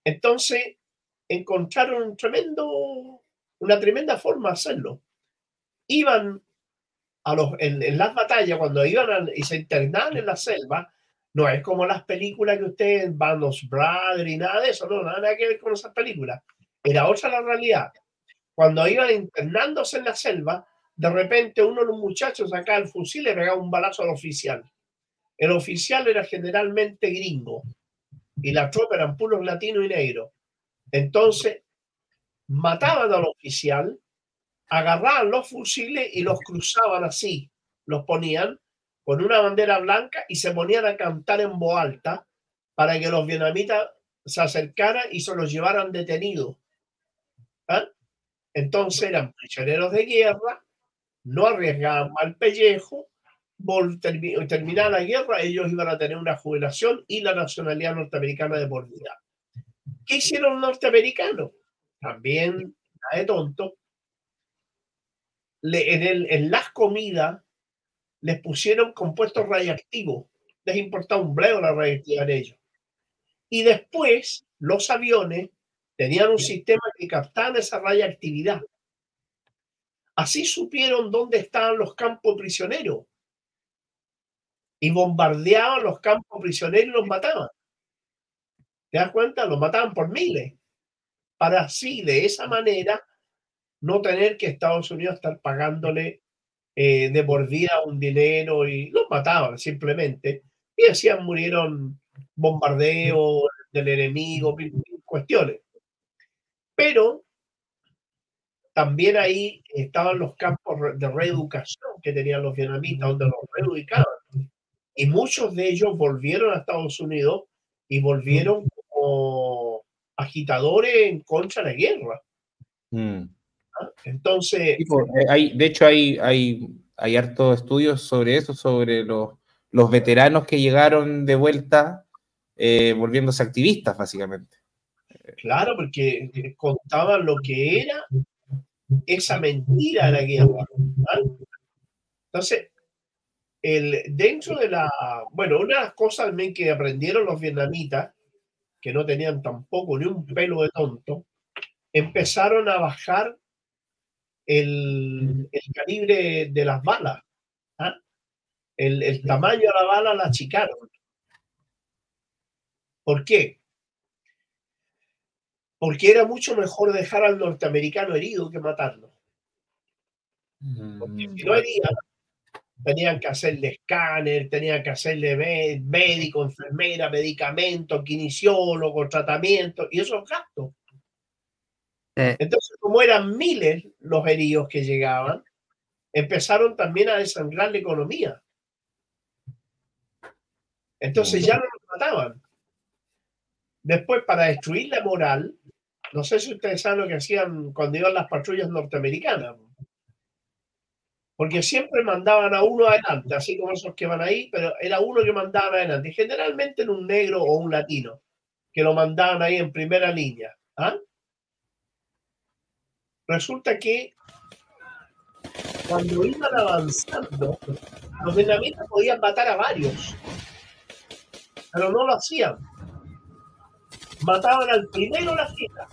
Entonces, encontraron un tremendo, una tremenda forma de hacerlo. Iban a los, en, en las batallas, cuando iban a- y se internaban en la selva, no es como las películas que ustedes van los Brothers y nada de eso, no, nada que ver con esas películas. Era otra la realidad. Cuando iban internándose en la selva, de repente uno de los muchachos sacaba el fusil y le pegaba un balazo al oficial. El oficial era generalmente gringo y la tropa eran puros latinos y negros. Entonces, mataban al oficial, agarraban los fusiles y los cruzaban así, los ponían con una bandera blanca y se ponían a cantar en voz alta para que los vietnamitas se acercaran y se los llevaran detenidos. ¿Ah? Entonces eran prisioneros de guerra, no arriesgaban mal pellejo, termi- terminada la guerra, ellos iban a tener una jubilación y la nacionalidad norteamericana de por vida. ¿Qué hicieron los norteamericanos? También, nada de tonto, le- en, el- en las comidas les pusieron compuestos radiactivos. Les importaba un bledo la radioactividad de ellos. Y después los aviones tenían un sistema que captaban esa radiactividad. Así supieron dónde estaban los campos prisioneros. Y bombardeaban los campos prisioneros y los mataban. ¿Te das cuenta? Los mataban por miles. Para así, de esa manera, no tener que Estados Unidos estar pagándole eh, de por vida un dinero y los mataban simplemente. Y decían murieron bombardeos del enemigo, cuestiones. Pero también ahí estaban los campos de reeducación que tenían los vietnamitas, donde los reeducaban. Y muchos de ellos volvieron a Estados Unidos y volvieron como agitadores en contra de la guerra. Mm. ¿ah? Entonces, po, eh, hay, de hecho, hay, hay, hay hartos estudios sobre eso, sobre los, los veteranos que llegaron de vuelta eh, volviéndose activistas, básicamente. Claro, porque eh, contaban lo que era esa mentira la guerra. ¿ah? Entonces, el, dentro de la, bueno, una de las cosas también que aprendieron los vietnamitas, que no tenían tampoco ni un pelo de tonto, empezaron a bajar el, el calibre de las balas. ¿ah? El, el tamaño de la bala la achicaron. ¿Por qué? Porque era mucho mejor dejar al norteamericano herido que matarlo. Porque si no herían, tenían que hacerle escáner, tenían que hacerle mé- médico, enfermera, medicamento, kinesiólogo, tratamiento y esos gastos. Eh, Entonces, como eran miles los heridos que llegaban, empezaron también a desangrar la economía. Entonces ya no los mataban. Después, para destruir la moral, no sé si ustedes saben lo que hacían cuando iban las patrullas norteamericanas. Porque siempre mandaban a uno adelante, así como esos que van ahí, pero era uno que mandaban adelante. Generalmente era un negro o un latino, que lo mandaban ahí en primera línea. ¿ah? Resulta que cuando iban avanzando, los vietnamitas podían matar a varios, pero no lo hacían. Mataban al primero la fila.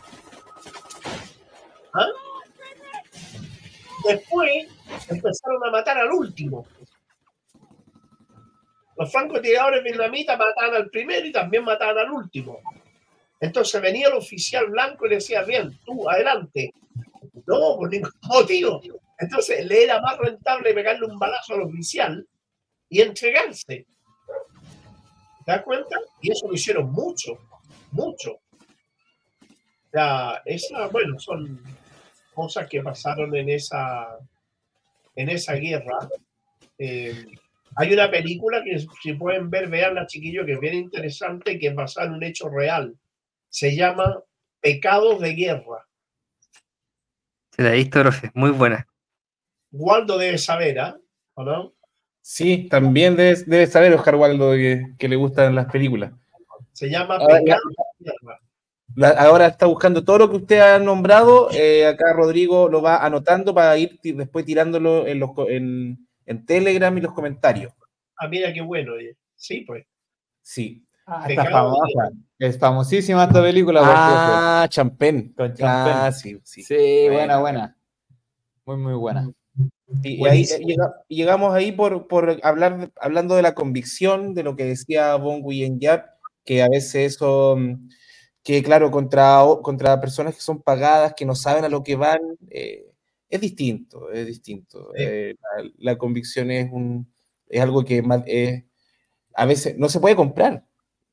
¿Ah? Después empezaron a matar al último. Los francotiradores vietnamitas mataban al primero y también mataban al último. Entonces venía el oficial blanco y decía, bien, tú, adelante. No, por ningún motivo. Entonces le era más rentable pegarle un balazo al oficial y entregarse. ¿Te das cuenta? Y eso lo hicieron mucho, mucho. Ya, esa, bueno, son cosas que pasaron en esa, en esa guerra. Eh, hay una película que si pueden ver, veanla chiquillos, que es bien interesante, que es basada en un hecho real. Se llama Pecados de Guerra. Se la he visto, profe, muy buena. Waldo debe saber, ¿ah? ¿O no? Sí, también debe, saber Oscar Waldo que, le gustan las películas. Se llama Pecados ahora está buscando todo lo que usted ha nombrado. Eh, acá Rodrigo lo va anotando para ir después tirándolo en, los, en, Telegram y los comentarios. Ah, mira qué bueno. Sí, pues. Sí. Ah, está famosa. Es famosísima esta película. Ah, Champagne. Ah, sí, sí. Sí, buena, buena. Muy, muy buena. Y, ahí llegamos ahí por, por, hablar, hablando de la convicción, de lo que decía Bon Yap, que a veces eso que claro, contra, contra personas que son pagadas, que no saben a lo que van, eh, es distinto, es distinto. Eh, la, convicción es, un, es algo que eh, a veces no se puede comprar.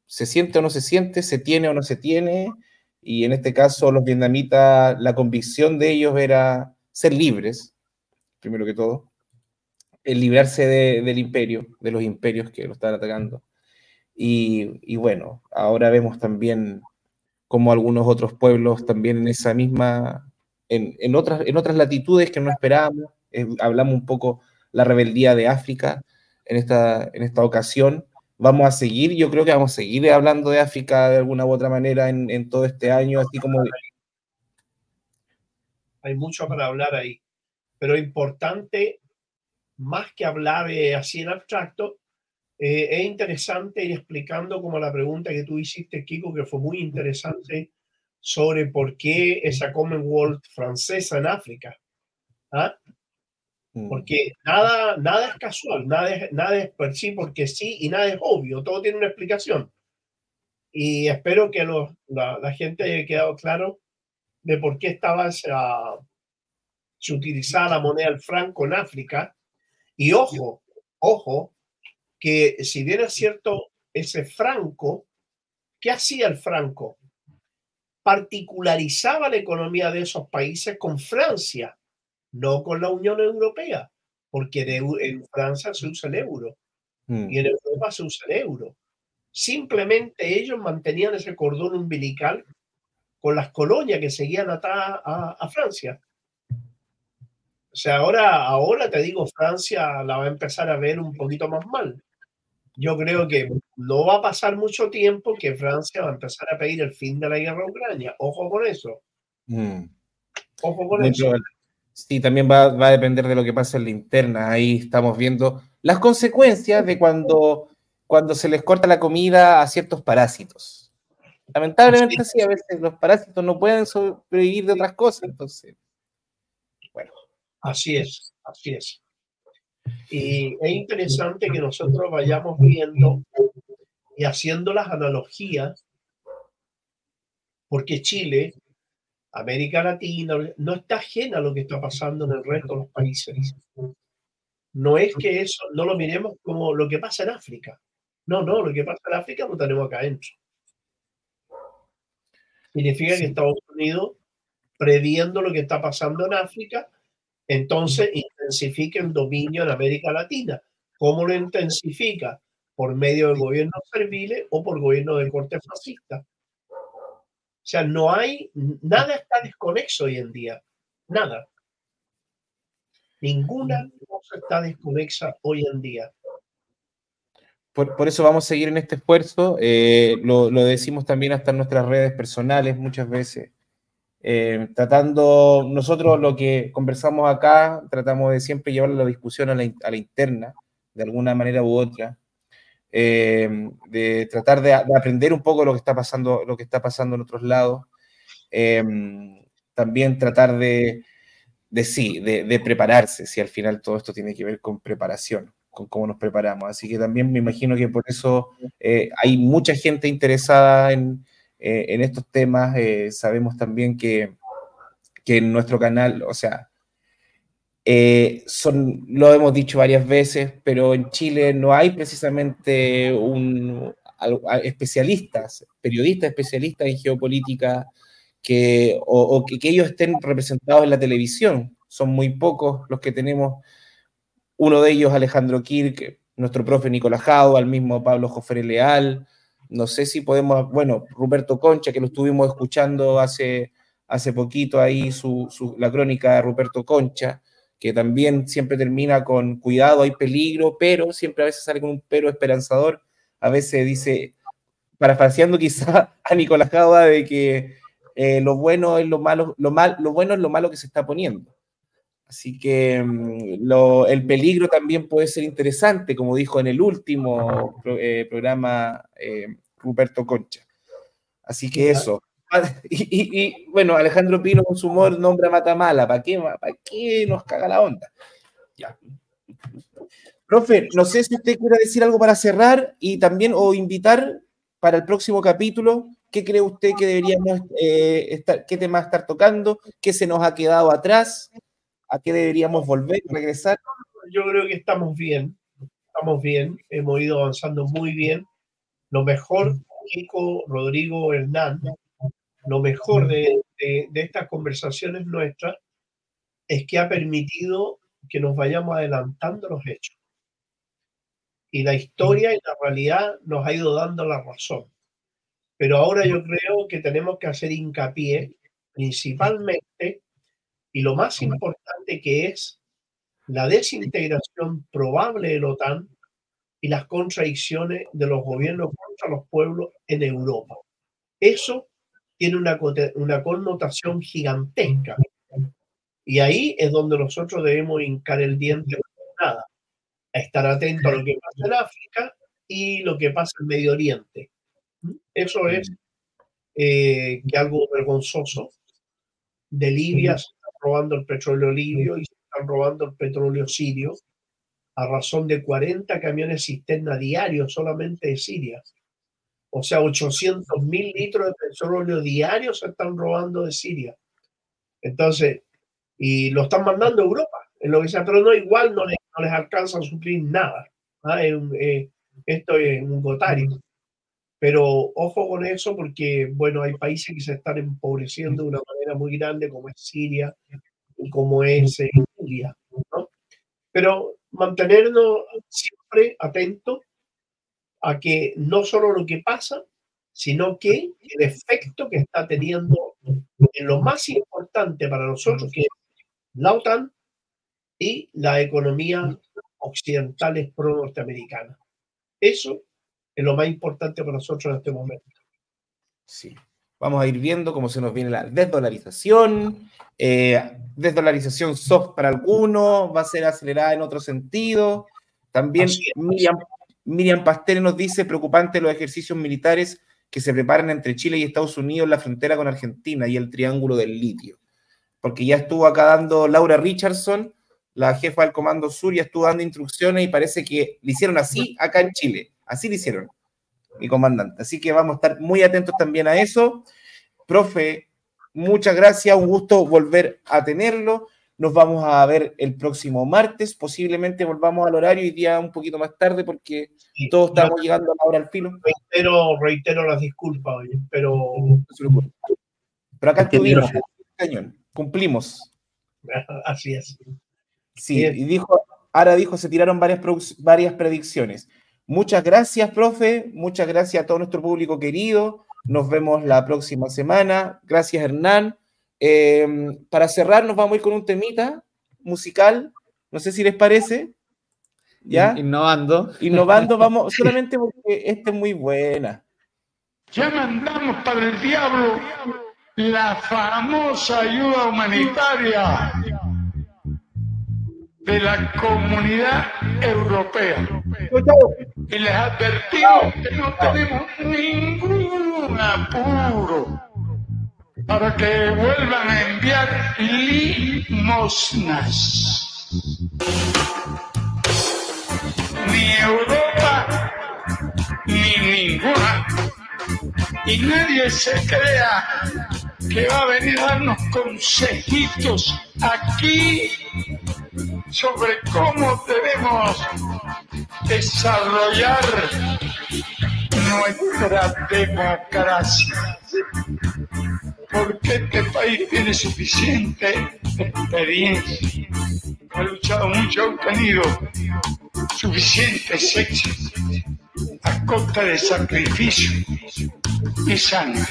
Se siente o no se siente, se tiene o no se tiene, y en este caso los vietnamitas, la convicción de ellos era ser libres, primero que todo, el librarse del imperio, de los imperios que lo estaban atacando. Y, bueno, ahora vemos también como algunos otros pueblos también en esa misma, en, otras, en otras latitudes que no esperábamos. Eh, hablamos un poco la rebeldía de África en esta, en esta ocasión. Vamos a seguir, yo creo que vamos a seguir hablando de África de alguna u otra manera en, todo este año, así como... Hay mucho para hablar ahí, pero importante, más que hablar así en abstracto, eh, es interesante ir explicando como la pregunta que tú hiciste, Kiko, que fue muy interesante, sobre por qué esa Commonwealth francesa en África. ¿Ah? Mm. Porque nada, nada es casual, nada es, nada es por sí porque sí y nada es obvio, todo tiene una explicación. Y espero que la, la, gente haya quedado claro de por qué estaba esa, se utilizaba la moneda del franco en África. Y ojo, ojo, que si bien es cierto, ese franco, ¿qué hacía el franco? Particularizaba la economía de esos países con Francia, no con la Unión Europea, porque en Francia se usa el euro mm. y en Europa se usa el euro. Simplemente ellos mantenían ese cordón umbilical con las colonias que seguían atadas a, a Francia. O sea, ahora, ahora te digo, Francia la va a empezar a ver un poquito más mal yo creo que no va a pasar mucho tiempo que Francia va a empezar a pedir el fin de la guerra Ucrania. Ojo con eso. Mm. Ojo con eso. Sí, también va, va, a depender de lo que pasa en la interna. Ahí estamos viendo las consecuencias de cuando, cuando se les corta la comida a ciertos parásitos. Lamentablemente, sí, a veces los parásitos no pueden sobrevivir de otras cosas. Entonces, bueno. Así es, así es. Y es interesante que nosotros vayamos viendo y haciendo las analogías, porque Chile, América Latina, no está ajena a lo que está pasando en el resto de los países. No es que eso no lo miremos como lo que pasa en África. No, no, lo que pasa en África lo tenemos acá adentro. Significa que Estados Unidos, previendo lo que está pasando en África, entonces intensifica el dominio en América Latina. ¿Cómo lo intensifica? Por medio de gobiernos serviles o por gobiernos de corte fascista. O sea, no hay, nada está desconexo hoy en día. Nada. Ninguna cosa está desconexa hoy en día. Por, eso vamos a seguir en este esfuerzo. Eh, lo, lo, decimos también hasta en nuestras redes personales muchas veces. Eh, tratando, nosotros lo que conversamos acá, tratamos de siempre llevar la discusión a la, interna, de alguna manera u otra, eh, de tratar de, aprender un poco lo que está pasando, lo que está pasando en otros lados, eh, también tratar de, de sí, de, prepararse, si al final todo esto tiene que ver con preparación. con cómo nos preparamos. Así que también me imagino que por eso eh, hay mucha gente interesada en, eh, en estos temas. Eh, sabemos también que, que, en nuestro canal, o sea, son, lo hemos dicho varias veces, pero en Chile no hay precisamente un, especialistas, periodistas especialistas en geopolítica que, o, que, ellos estén representados en la televisión. Son muy pocos los que tenemos. Uno de ellos, Alejandro Kirk, nuestro profe Nicolás Jau, al mismo Pablo Jofre Leal. No sé si podemos, bueno, Ruperto Concha, que lo estuvimos escuchando hace, hace poquito ahí, su, su, la crónica de Ruperto Concha, que también siempre termina con cuidado, hay peligro, pero siempre a veces sale con un pero esperanzador a veces dice, parafraseando quizá a Nicolás Jauda, de que eh, lo bueno es lo malo, lo, mal, lo bueno es lo malo que se está poniendo. Así que mm, lo, el peligro también puede ser interesante, como dijo en el último eh, programa eh, Ruperto Concha. Así que eso. Y, y, y, bueno, Alejandro Pino con su humor nombra Matamala. ¿Para qué, ¿Para qué nos caga la onda? Ya. Profe, no sé si usted quiere decir algo para cerrar y también o invitar para el próximo capítulo. ¿Qué cree usted que deberíamos eh, estar, qué tema estar tocando? ¿Qué se nos ha quedado atrás? ¿A qué deberíamos volver, regresar? Yo creo que estamos bien, estamos bien, hemos ido avanzando muy bien. Lo mejor, Kiko, Rodrigo, Hernán, lo mejor de, de, de estas conversaciones nuestras es que ha permitido que nos vayamos adelantando los hechos y la historia y la realidad nos ha ido dando la razón. Pero ahora yo creo que tenemos que hacer hincapié principalmente y lo más importante que es la desintegración probable de la OTAN y las contradicciones de los gobiernos contra los pueblos en Europa. Eso tiene una, una connotación gigantesca. Y ahí es donde nosotros debemos hincar el diente nada a estar atento a lo que pasa en África y lo que pasa en Medio Oriente. Eso es eh, que algo vergonzoso. De Libia robando el petróleo libio y se están robando el petróleo sirio a razón de 40 camiones cisterna diarios solamente de Siria. O sea, 800 mil litros de petróleo diarios se están robando de Siria. Entonces, y lo están mandando a Europa, en lo que sea, pero no igual no les no les alcanza a suplir nada. ¿ah? Eh, esto es un gotario. Pero ojo con eso porque, bueno, hay países que se están empobreciendo de una manera muy grande, como es Siria y como es eh, India. ¿no? Pero mantenernos siempre atentos a que no solo lo que pasa, sino que el efecto que está teniendo en lo más importante para nosotros, que es la OTAN, y la economía occidental es pro-norteamericana. Eso es lo más importante para nosotros en este momento. Sí. Vamos a ir viendo cómo se nos viene la desdolarización. Eh, desdolarización soft para algunos, va a ser acelerada en otro sentido. También Miriam, Miriam Pastel nos dice, preocupante los ejercicios militares que se preparan entre Chile y Estados Unidos en la frontera con Argentina y el Triángulo del Litio. Porque ya estuvo acá dando Laura Richardson la jefa del Comando Sur, ya estuvo dando instrucciones y parece que le hicieron así acá en Chile. Así le hicieron, mi comandante. Así que vamos a estar muy atentos también a eso. Profe, muchas gracias, un gusto volver a tenerlo. Nos vamos a ver el próximo martes, posiblemente volvamos al horario y día un poquito más tarde porque sí, todos estamos llegando a la hora al filo. Reitero, reitero las disculpas, pero... Pero acá estuvimos, cañón, cumplimos. Así es. Sí, y dijo, ahora dijo, se tiraron varias, varias predicciones. Muchas gracias, profe. Muchas gracias a todo nuestro público querido. Nos vemos la próxima semana. Gracias, Hernán. Eh, para cerrar, nos vamos a ir con un temita musical. No sé si les parece. ¿Ya? Innovando. Innovando, vamos, solamente porque esta es muy buena. Ya mandamos para el diablo la famosa ayuda humanitaria de la comunidad europea. Y les advertimos que no tenemos ningún apuro para que vuelvan a enviar limosnas. ni Europa, ni ninguna. Y nadie se crea que va a venir a darnos consejitos aquí sobre cómo debemos desarrollar nuestra democracia. Porque este país tiene suficiente experiencia, ha luchado mucho, ha obtenido suficientes éxitos a costa de sacrificio y sangre.